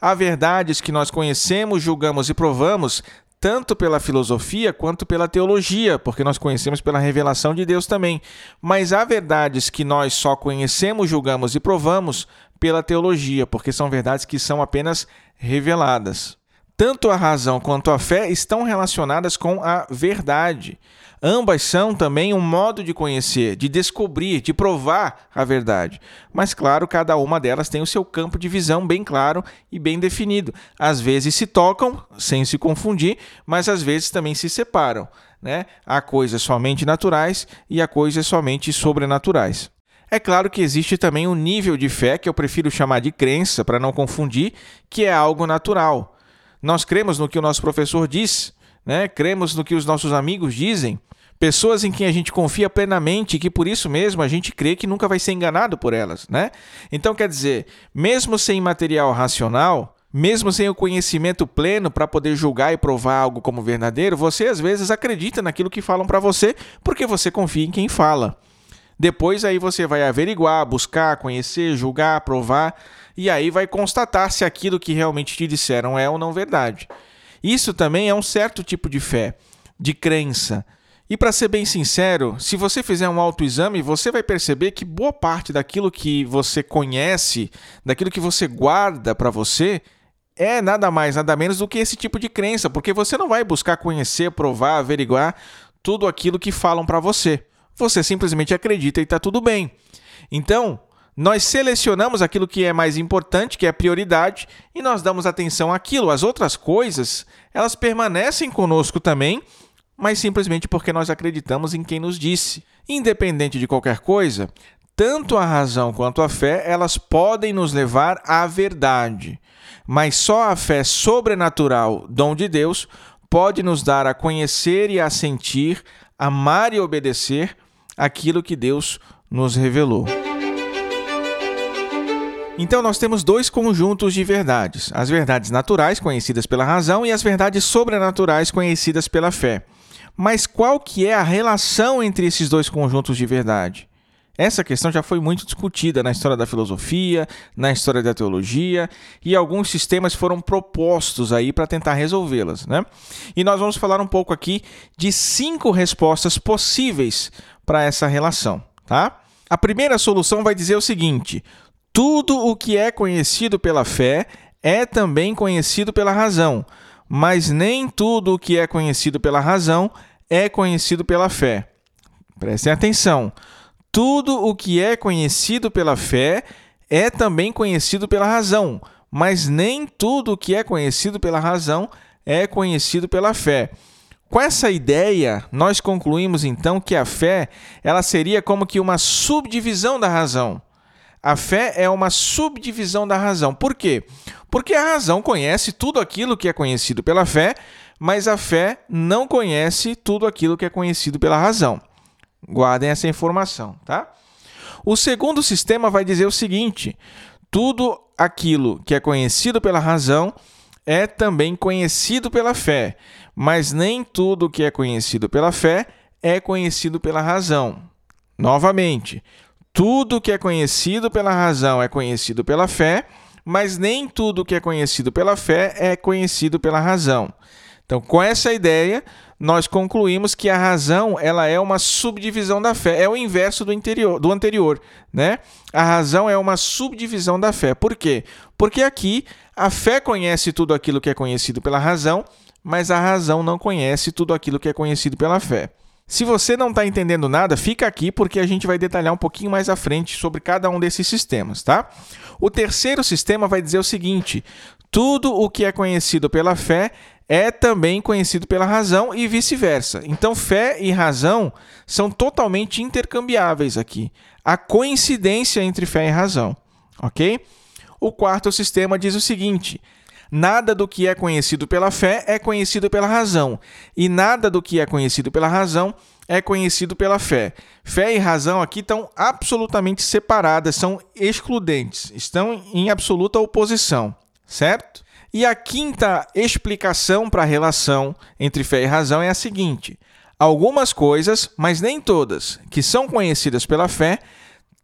Há verdades que nós conhecemos, julgamos e provamos tanto pela filosofia quanto pela teologia, porque nós conhecemos pela revelação de Deus também. Mas há verdades que nós só conhecemos, julgamos e provamos pela teologia, porque são verdades que são apenas reveladas. Tanto a razão quanto a fé estão relacionadas com a verdade. Ambas são também um modo de conhecer, de descobrir, de provar a verdade. Mas, claro, cada uma delas tem o seu campo de visão bem claro e bem definido. Às vezes se tocam, sem se confundir, mas às vezes também se separam. Né? Há coisas somente naturais e há coisas somente sobrenaturais. É claro que existe também um nível de fé que eu prefiro chamar de crença, para não confundir, que é algo natural. Nós cremos no que o nosso professor diz, né? cremos no que os nossos amigos dizem, pessoas em quem a gente confia plenamente e que por isso mesmo a gente crê que nunca vai ser enganado por elas. Né? Então, quer dizer, mesmo sem material racional, mesmo sem o conhecimento pleno para poder julgar e provar algo como verdadeiro, você às vezes acredita naquilo que falam para você porque você confia em quem fala. Depois aí você vai averiguar, buscar, conhecer, julgar, provar e aí vai constatar se aquilo que realmente te disseram é ou não verdade. Isso também é um certo tipo de fé, de crença. E para ser bem sincero, se você fizer um autoexame, você vai perceber que boa parte daquilo que você conhece, daquilo que você guarda para você, é nada mais, nada menos do que esse tipo de crença, porque você não vai buscar conhecer, provar, averiguar tudo aquilo que falam para você. Você simplesmente acredita e está tudo bem. Então, nós selecionamos aquilo que é mais importante, que é prioridade, e nós damos atenção àquilo. As outras coisas, elas permanecem conosco também, mas simplesmente porque nós acreditamos em quem nos disse. Independente de qualquer coisa, tanto a razão quanto a fé, elas podem nos levar à verdade. Mas só a fé sobrenatural, dom de Deus, pode nos dar a conhecer e a sentir, amar e obedecer aquilo que Deus nos revelou. Então nós temos dois conjuntos de verdades: as verdades naturais conhecidas pela razão e as verdades sobrenaturais conhecidas pela fé. Mas qual que é a relação entre esses dois conjuntos de verdade? Essa questão já foi muito discutida na história da filosofia, na história da teologia, e alguns sistemas foram propostos aí para tentar resolvê-las, né? E nós vamos falar um pouco aqui de cinco respostas possíveis para essa relação, tá? A primeira solução vai dizer o seguinte: tudo o que é conhecido pela fé é também conhecido pela razão, mas nem tudo o que é conhecido pela razão é conhecido pela fé. Prestem atenção. Tudo o que é conhecido pela fé é também conhecido pela razão, mas nem tudo o que é conhecido pela razão é conhecido pela fé. Com essa ideia, nós concluímos então que a fé, ela seria como que uma subdivisão da razão. A fé é uma subdivisão da razão. Por quê? Porque a razão conhece tudo aquilo que é conhecido pela fé, mas a fé não conhece tudo aquilo que é conhecido pela razão. Guardem essa informação, tá? O segundo sistema vai dizer o seguinte: tudo aquilo que é conhecido pela razão é também conhecido pela fé, mas nem tudo que é conhecido pela fé é conhecido pela razão. Novamente, tudo que é conhecido pela razão é conhecido pela fé, mas nem tudo que é conhecido pela fé é conhecido pela razão. Então, com essa ideia, nós concluímos que a razão ela é uma subdivisão da fé, é o inverso do, interior, do anterior, né? A razão é uma subdivisão da fé. Por quê? Porque aqui a fé conhece tudo aquilo que é conhecido pela razão, mas a razão não conhece tudo aquilo que é conhecido pela fé. Se você não está entendendo nada, fica aqui porque a gente vai detalhar um pouquinho mais à frente sobre cada um desses sistemas, tá? O terceiro sistema vai dizer o seguinte: tudo o que é conhecido pela fé é também conhecido pela razão e vice-versa. Então, fé e razão são totalmente intercambiáveis aqui. A coincidência entre fé e razão, ok? O quarto sistema diz o seguinte: Nada do que é conhecido pela fé é conhecido pela razão, e nada do que é conhecido pela razão é conhecido pela fé. Fé e razão aqui estão absolutamente separadas, são excludentes, estão em absoluta oposição, certo? E a quinta explicação para a relação entre fé e razão é a seguinte: Algumas coisas, mas nem todas, que são conhecidas pela fé,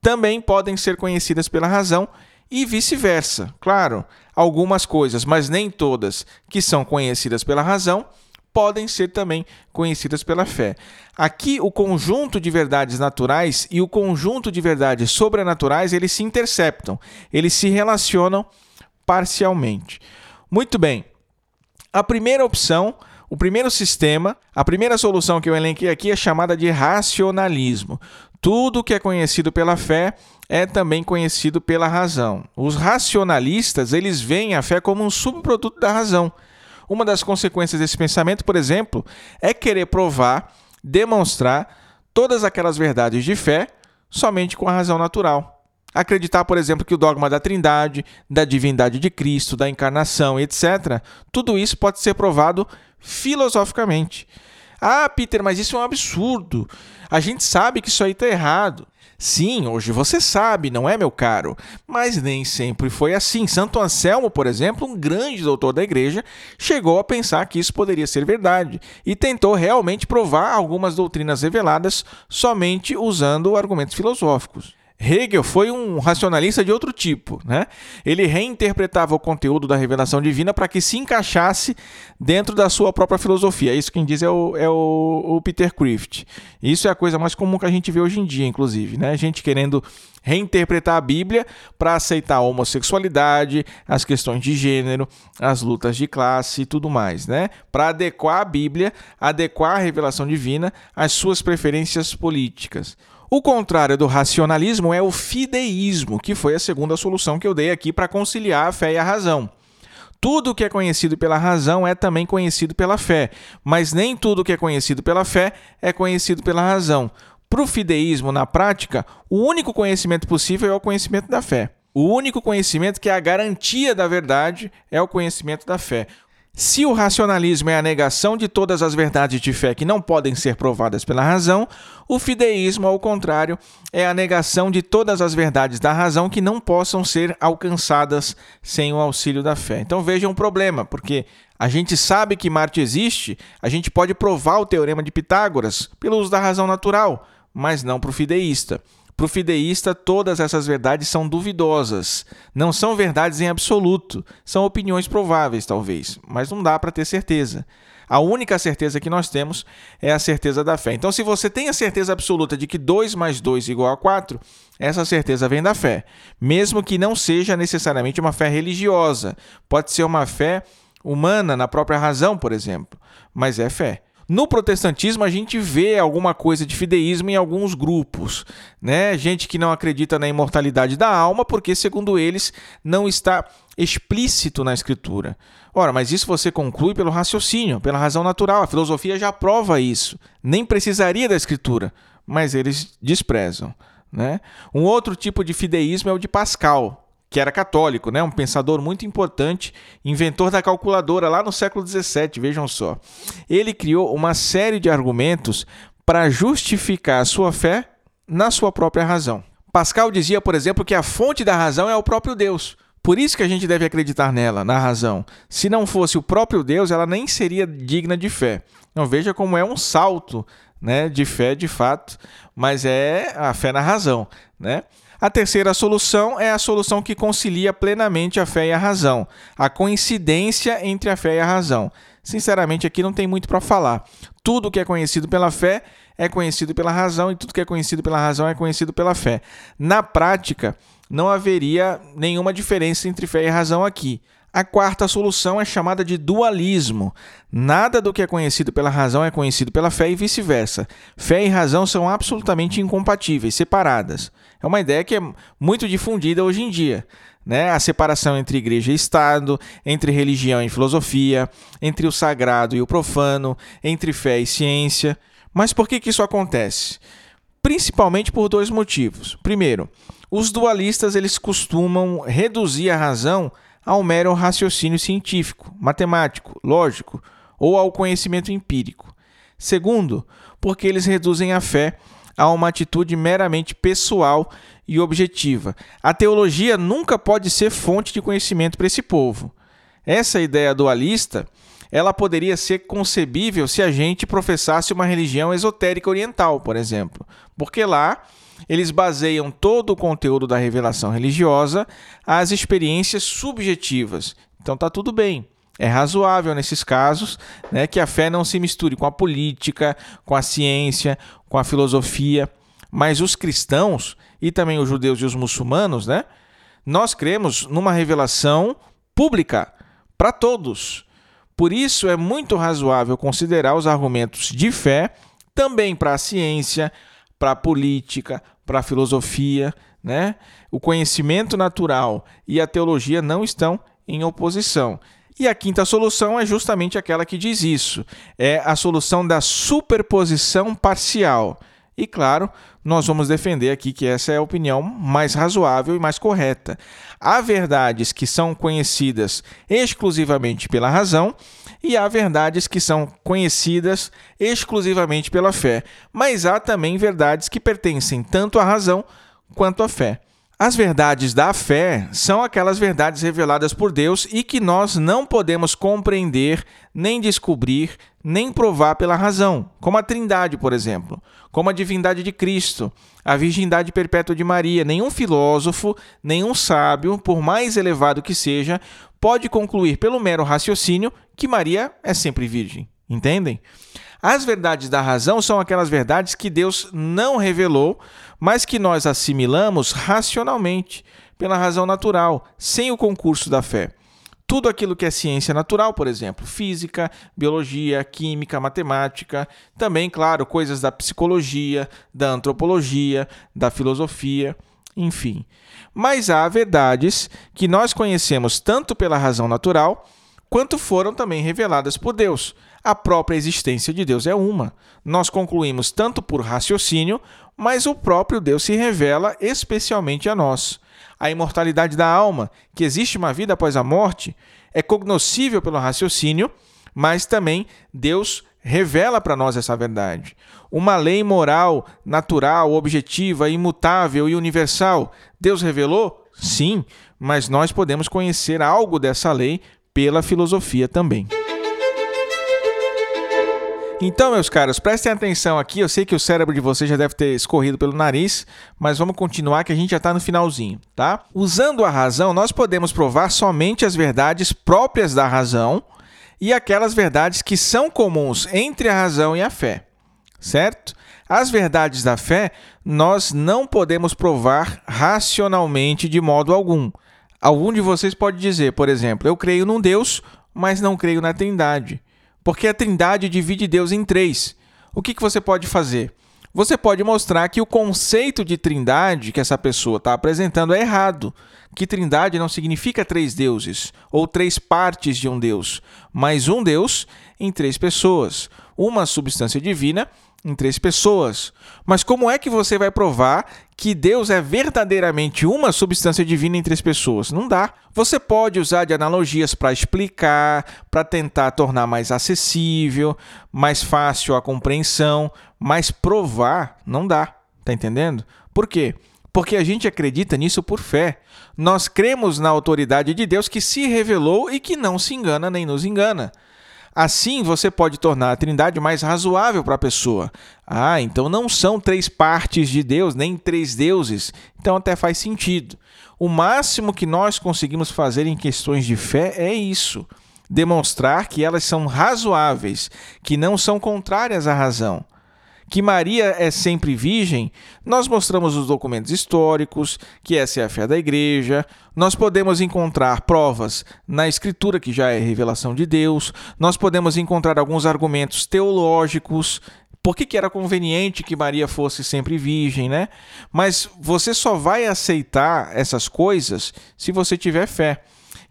também podem ser conhecidas pela razão e vice-versa. Claro, algumas coisas, mas nem todas, que são conhecidas pela razão, podem ser também conhecidas pela fé. Aqui o conjunto de verdades naturais e o conjunto de verdades sobrenaturais, eles se interceptam, eles se relacionam parcialmente. Muito bem. A primeira opção, o primeiro sistema, a primeira solução que eu elenquei aqui é chamada de racionalismo. Tudo que é conhecido pela fé é também conhecido pela razão. Os racionalistas, eles veem a fé como um subproduto da razão. Uma das consequências desse pensamento, por exemplo, é querer provar, demonstrar todas aquelas verdades de fé somente com a razão natural. Acreditar, por exemplo, que o dogma da Trindade, da divindade de Cristo, da encarnação, etc., tudo isso pode ser provado filosoficamente. Ah, Peter, mas isso é um absurdo. A gente sabe que isso aí está errado. Sim, hoje você sabe, não é, meu caro? Mas nem sempre foi assim. Santo Anselmo, por exemplo, um grande doutor da igreja, chegou a pensar que isso poderia ser verdade e tentou realmente provar algumas doutrinas reveladas somente usando argumentos filosóficos. Hegel foi um racionalista de outro tipo. Né? Ele reinterpretava o conteúdo da revelação divina para que se encaixasse dentro da sua própria filosofia. Isso quem diz é o, é o, o Peter Crift. Isso é a coisa mais comum que a gente vê hoje em dia, inclusive. Né? Gente querendo reinterpretar a Bíblia para aceitar a homossexualidade, as questões de gênero, as lutas de classe e tudo mais, né? Para adequar a Bíblia, adequar a revelação divina às suas preferências políticas. O contrário do racionalismo é o fideísmo, que foi a segunda solução que eu dei aqui para conciliar a fé e a razão. Tudo que é conhecido pela razão é também conhecido pela fé, mas nem tudo que é conhecido pela fé é conhecido pela razão. Para o fideísmo, na prática, o único conhecimento possível é o conhecimento da fé. O único conhecimento que é a garantia da verdade é o conhecimento da fé. Se o racionalismo é a negação de todas as verdades de fé que não podem ser provadas pela razão, o fideísmo, ao contrário, é a negação de todas as verdades da razão que não possam ser alcançadas sem o auxílio da fé. Então vejam um problema, porque a gente sabe que Marte existe, a gente pode provar o teorema de Pitágoras pelo uso da razão natural, mas não para o fideísta. Para o fideísta, todas essas verdades são duvidosas. Não são verdades em absoluto. São opiniões prováveis, talvez, mas não dá para ter certeza. A única certeza que nós temos é a certeza da fé. Então, se você tem a certeza absoluta de que 2 mais 2 é igual a 4, essa certeza vem da fé. Mesmo que não seja necessariamente uma fé religiosa. Pode ser uma fé humana, na própria razão, por exemplo. Mas é fé. No protestantismo, a gente vê alguma coisa de fideísmo em alguns grupos, né? Gente que não acredita na imortalidade da alma, porque, segundo eles, não está explícito na escritura. Ora, mas isso você conclui pelo raciocínio, pela razão natural. A filosofia já prova isso. Nem precisaria da escritura, mas eles desprezam. Né? Um outro tipo de fideísmo é o de Pascal, que era católico, né? um pensador muito importante, inventor da calculadora lá no século XVII, vejam só. Ele criou uma série de argumentos para justificar a sua fé na sua própria razão. Pascal dizia, por exemplo, que a fonte da razão é o próprio Deus. Por isso que a gente deve acreditar nela, na razão. Se não fosse o próprio Deus, ela nem seria digna de fé. Então veja como é um salto né, de fé de fato, mas é a fé na razão. Né? A terceira solução é a solução que concilia plenamente a fé e a razão, a coincidência entre a fé e a razão. Sinceramente, aqui não tem muito para falar. Tudo que é conhecido pela fé é conhecido pela razão e tudo que é conhecido pela razão é conhecido pela fé. Na prática, não haveria nenhuma diferença entre fé e razão aqui. A quarta solução é chamada de dualismo. Nada do que é conhecido pela razão é conhecido pela fé e vice-versa. Fé e razão são absolutamente incompatíveis, separadas. É uma ideia que é muito difundida hoje em dia. Né? A separação entre igreja e Estado, entre religião e filosofia, entre o sagrado e o profano, entre fé e ciência. Mas por que, que isso acontece? Principalmente por dois motivos. Primeiro, os dualistas eles costumam reduzir a razão ao mero raciocínio científico, matemático, lógico ou ao conhecimento empírico. Segundo, porque eles reduzem a fé a uma atitude meramente pessoal e objetiva. A teologia nunca pode ser fonte de conhecimento para esse povo. Essa ideia dualista ela poderia ser concebível se a gente professasse uma religião esotérica oriental, por exemplo. Porque lá eles baseiam todo o conteúdo da revelação religiosa às experiências subjetivas. Então tá tudo bem. É razoável nesses casos né, que a fé não se misture com a política, com a ciência, com a filosofia. Mas os cristãos e também os judeus e os muçulmanos, né, nós cremos numa revelação pública para todos. Por isso é muito razoável considerar os argumentos de fé também para a ciência, para a política, para a filosofia, né? O conhecimento natural e a teologia não estão em oposição. E a quinta solução é justamente aquela que diz isso: é a solução da superposição parcial. E claro, nós vamos defender aqui que essa é a opinião mais razoável e mais correta. Há verdades que são conhecidas exclusivamente pela razão e há verdades que são conhecidas exclusivamente pela fé, mas há também verdades que pertencem tanto à razão quanto à fé. As verdades da fé são aquelas verdades reveladas por Deus e que nós não podemos compreender, nem descobrir, nem provar pela razão, como a Trindade, por exemplo, como a divindade de Cristo, a virgindade perpétua de Maria. Nenhum filósofo, nenhum sábio, por mais elevado que seja, pode concluir pelo mero raciocínio que Maria é sempre virgem. Entendem? As verdades da razão são aquelas verdades que Deus não revelou, mas que nós assimilamos racionalmente, pela razão natural, sem o concurso da fé. Tudo aquilo que é ciência natural, por exemplo, física, biologia, química, matemática, também, claro, coisas da psicologia, da antropologia, da filosofia, enfim. Mas há verdades que nós conhecemos tanto pela razão natural, quanto foram também reveladas por Deus. A própria existência de Deus é uma. Nós concluímos tanto por raciocínio, mas o próprio Deus se revela especialmente a nós. A imortalidade da alma, que existe uma vida após a morte, é cognoscível pelo raciocínio, mas também Deus revela para nós essa verdade. Uma lei moral, natural, objetiva, imutável e universal, Deus revelou? Sim, mas nós podemos conhecer algo dessa lei pela filosofia também. Então, meus caros, prestem atenção aqui. Eu sei que o cérebro de vocês já deve ter escorrido pelo nariz, mas vamos continuar que a gente já está no finalzinho, tá? Usando a razão, nós podemos provar somente as verdades próprias da razão e aquelas verdades que são comuns entre a razão e a fé, certo? As verdades da fé nós não podemos provar racionalmente de modo algum. Algum de vocês pode dizer, por exemplo, eu creio num Deus, mas não creio na Trindade. Porque a Trindade divide Deus em três. O que, que você pode fazer? Você pode mostrar que o conceito de trindade que essa pessoa está apresentando é errado. Que trindade não significa três deuses ou três partes de um Deus, mas um Deus em três pessoas. Uma substância divina em três pessoas. Mas como é que você vai provar que Deus é verdadeiramente uma substância divina em três pessoas? Não dá. Você pode usar de analogias para explicar, para tentar tornar mais acessível, mais fácil a compreensão, mas provar não dá. Tá entendendo? Por quê? Porque a gente acredita nisso por fé. Nós cremos na autoridade de Deus que se revelou e que não se engana nem nos engana. Assim, você pode tornar a Trindade mais razoável para a pessoa. Ah, então não são três partes de Deus, nem três deuses. Então até faz sentido. O máximo que nós conseguimos fazer em questões de fé é isso: demonstrar que elas são razoáveis, que não são contrárias à razão que Maria é sempre virgem, nós mostramos os documentos históricos, que essa é a fé da igreja, nós podemos encontrar provas na escritura, que já é revelação de Deus, nós podemos encontrar alguns argumentos teológicos. Por que, que era conveniente que Maria fosse sempre virgem, né? Mas você só vai aceitar essas coisas se você tiver fé.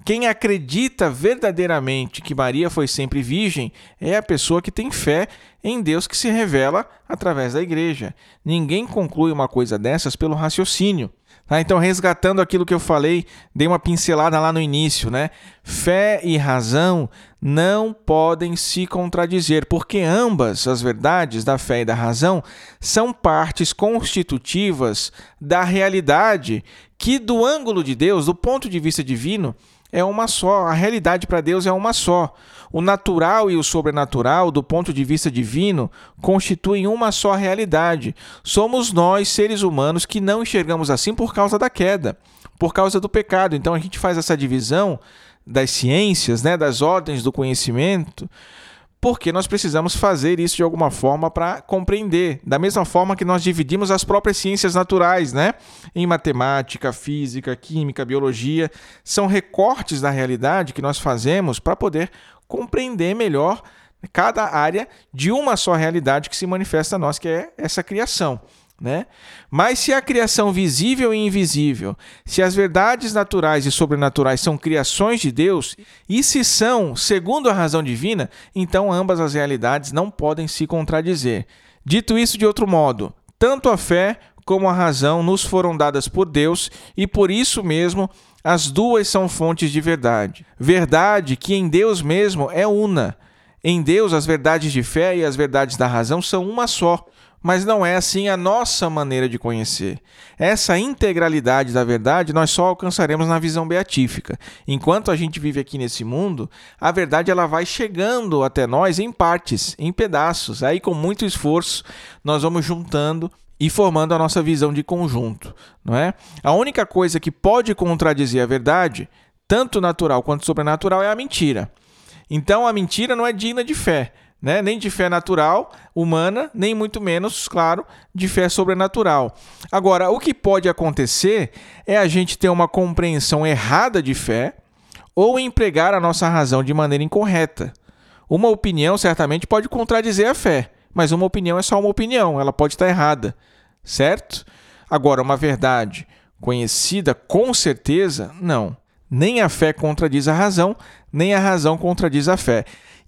Quem acredita verdadeiramente que Maria foi sempre virgem é a pessoa que tem fé em Deus que se revela através da igreja. Ninguém conclui uma coisa dessas pelo raciocínio. Tá? Então, resgatando aquilo que eu falei, dei uma pincelada lá no início, né? Fé e razão não podem se contradizer, porque ambas as verdades da fé e da razão são partes constitutivas da realidade que, do ângulo de Deus, do ponto de vista divino, é uma só, a realidade para Deus é uma só. O natural e o sobrenatural, do ponto de vista divino, constituem uma só realidade. Somos nós, seres humanos, que não enxergamos assim por causa da queda, por causa do pecado. Então a gente faz essa divisão das ciências, né, das ordens do conhecimento, porque nós precisamos fazer isso de alguma forma para compreender. Da mesma forma que nós dividimos as próprias ciências naturais, né? Em matemática, física, química, biologia, são recortes da realidade que nós fazemos para poder compreender melhor cada área de uma só realidade que se manifesta a nós, que é essa criação. Né? Mas se a criação visível e invisível, se as verdades naturais e sobrenaturais são criações de Deus, e se são segundo a razão divina, então ambas as realidades não podem se contradizer. Dito isso de outro modo, tanto a fé como a razão nos foram dadas por Deus e por isso mesmo as duas são fontes de verdade. Verdade que em Deus mesmo é una. Em Deus, as verdades de fé e as verdades da razão são uma só mas não é assim a nossa maneira de conhecer. Essa integralidade da verdade nós só alcançaremos na visão beatífica. Enquanto a gente vive aqui nesse mundo, a verdade ela vai chegando até nós em partes, em pedaços. Aí com muito esforço nós vamos juntando e formando a nossa visão de conjunto, não é? A única coisa que pode contradizer a verdade, tanto natural quanto sobrenatural, é a mentira. Então a mentira não é digna de fé né? nem de fé natural, humana, nem muito menos, claro, de fé sobrenatural. Agora, o que pode acontecer é a gente ter uma compreensão errada de fé ou empregar a nossa razão de maneira incorreta. Uma opinião certamente pode contradizer a fé, mas uma opinião é só uma opinião, ela pode estar errada, certo? Agora, uma verdade conhecida com certeza, não. Nem a fé contradiz a razão, nem a razão contradiz a fé.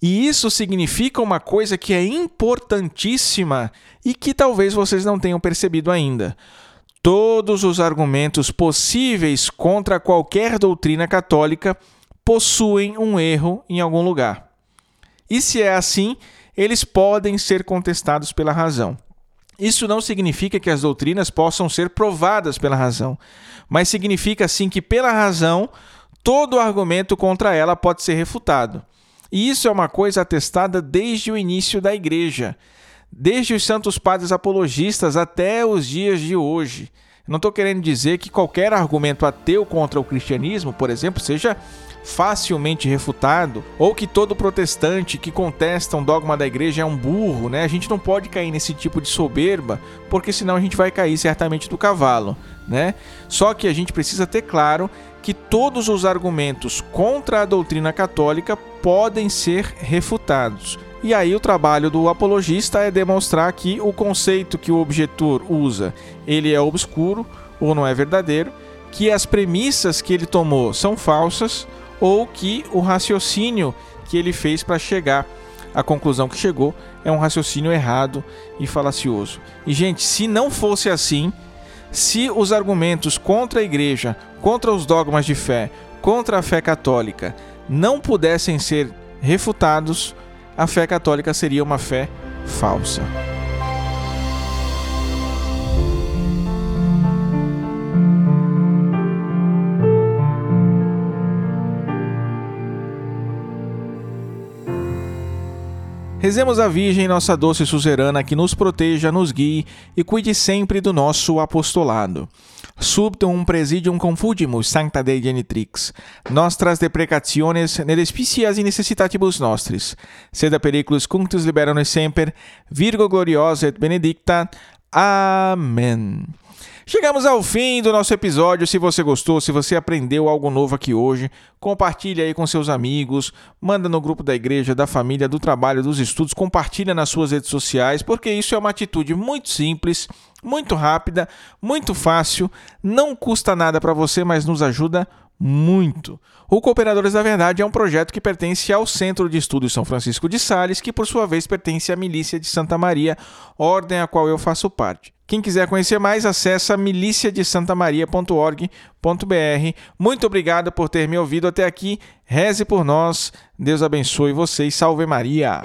E isso significa uma coisa que é importantíssima e que talvez vocês não tenham percebido ainda. Todos os argumentos possíveis contra qualquer doutrina católica possuem um erro em algum lugar. E se é assim, eles podem ser contestados pela razão. Isso não significa que as doutrinas possam ser provadas pela razão, mas significa sim que, pela razão, todo argumento contra ela pode ser refutado. E isso é uma coisa atestada desde o início da igreja, desde os santos padres apologistas até os dias de hoje. Não estou querendo dizer que qualquer argumento ateu contra o cristianismo, por exemplo, seja facilmente refutado, ou que todo protestante que contesta um dogma da igreja é um burro, né? A gente não pode cair nesse tipo de soberba, porque senão a gente vai cair certamente do cavalo, né? Só que a gente precisa ter claro que todos os argumentos contra a doutrina católica podem ser refutados. E aí o trabalho do apologista é demonstrar que o conceito que o objetor usa, ele é obscuro ou não é verdadeiro, que as premissas que ele tomou são falsas ou que o raciocínio que ele fez para chegar à conclusão que chegou é um raciocínio errado e falacioso. E gente, se não fosse assim, se os argumentos contra a igreja, contra os dogmas de fé, contra a fé católica não pudessem ser refutados, a fé católica seria uma fé falsa. Rezemos a Virgem, nossa doce suzerana, que nos proteja, nos guie e cuide sempre do nosso apostolado. Subtum presidium confugimus, sancta Dei genitrix, nostras deprecationes nel spicias in necessitatibus nostris, sed periculus cunctus libera nos semper, Virgo gloriosa et benedicta. Amém. Chegamos ao fim do nosso episódio. Se você gostou, se você aprendeu algo novo aqui hoje, compartilhe aí com seus amigos, manda no grupo da igreja, da família, do trabalho, dos estudos, compartilha nas suas redes sociais, porque isso é uma atitude muito simples, muito rápida, muito fácil, não custa nada para você, mas nos ajuda muito. O Cooperadores da Verdade é um projeto que pertence ao Centro de Estudos São Francisco de Sales, que por sua vez pertence à Milícia de Santa Maria, ordem a qual eu faço parte. Quem quiser conhecer mais, acessa miliciadesantamaria.org.br. Muito obrigado por ter me ouvido até aqui. Reze por nós. Deus abençoe vocês. Salve Maria.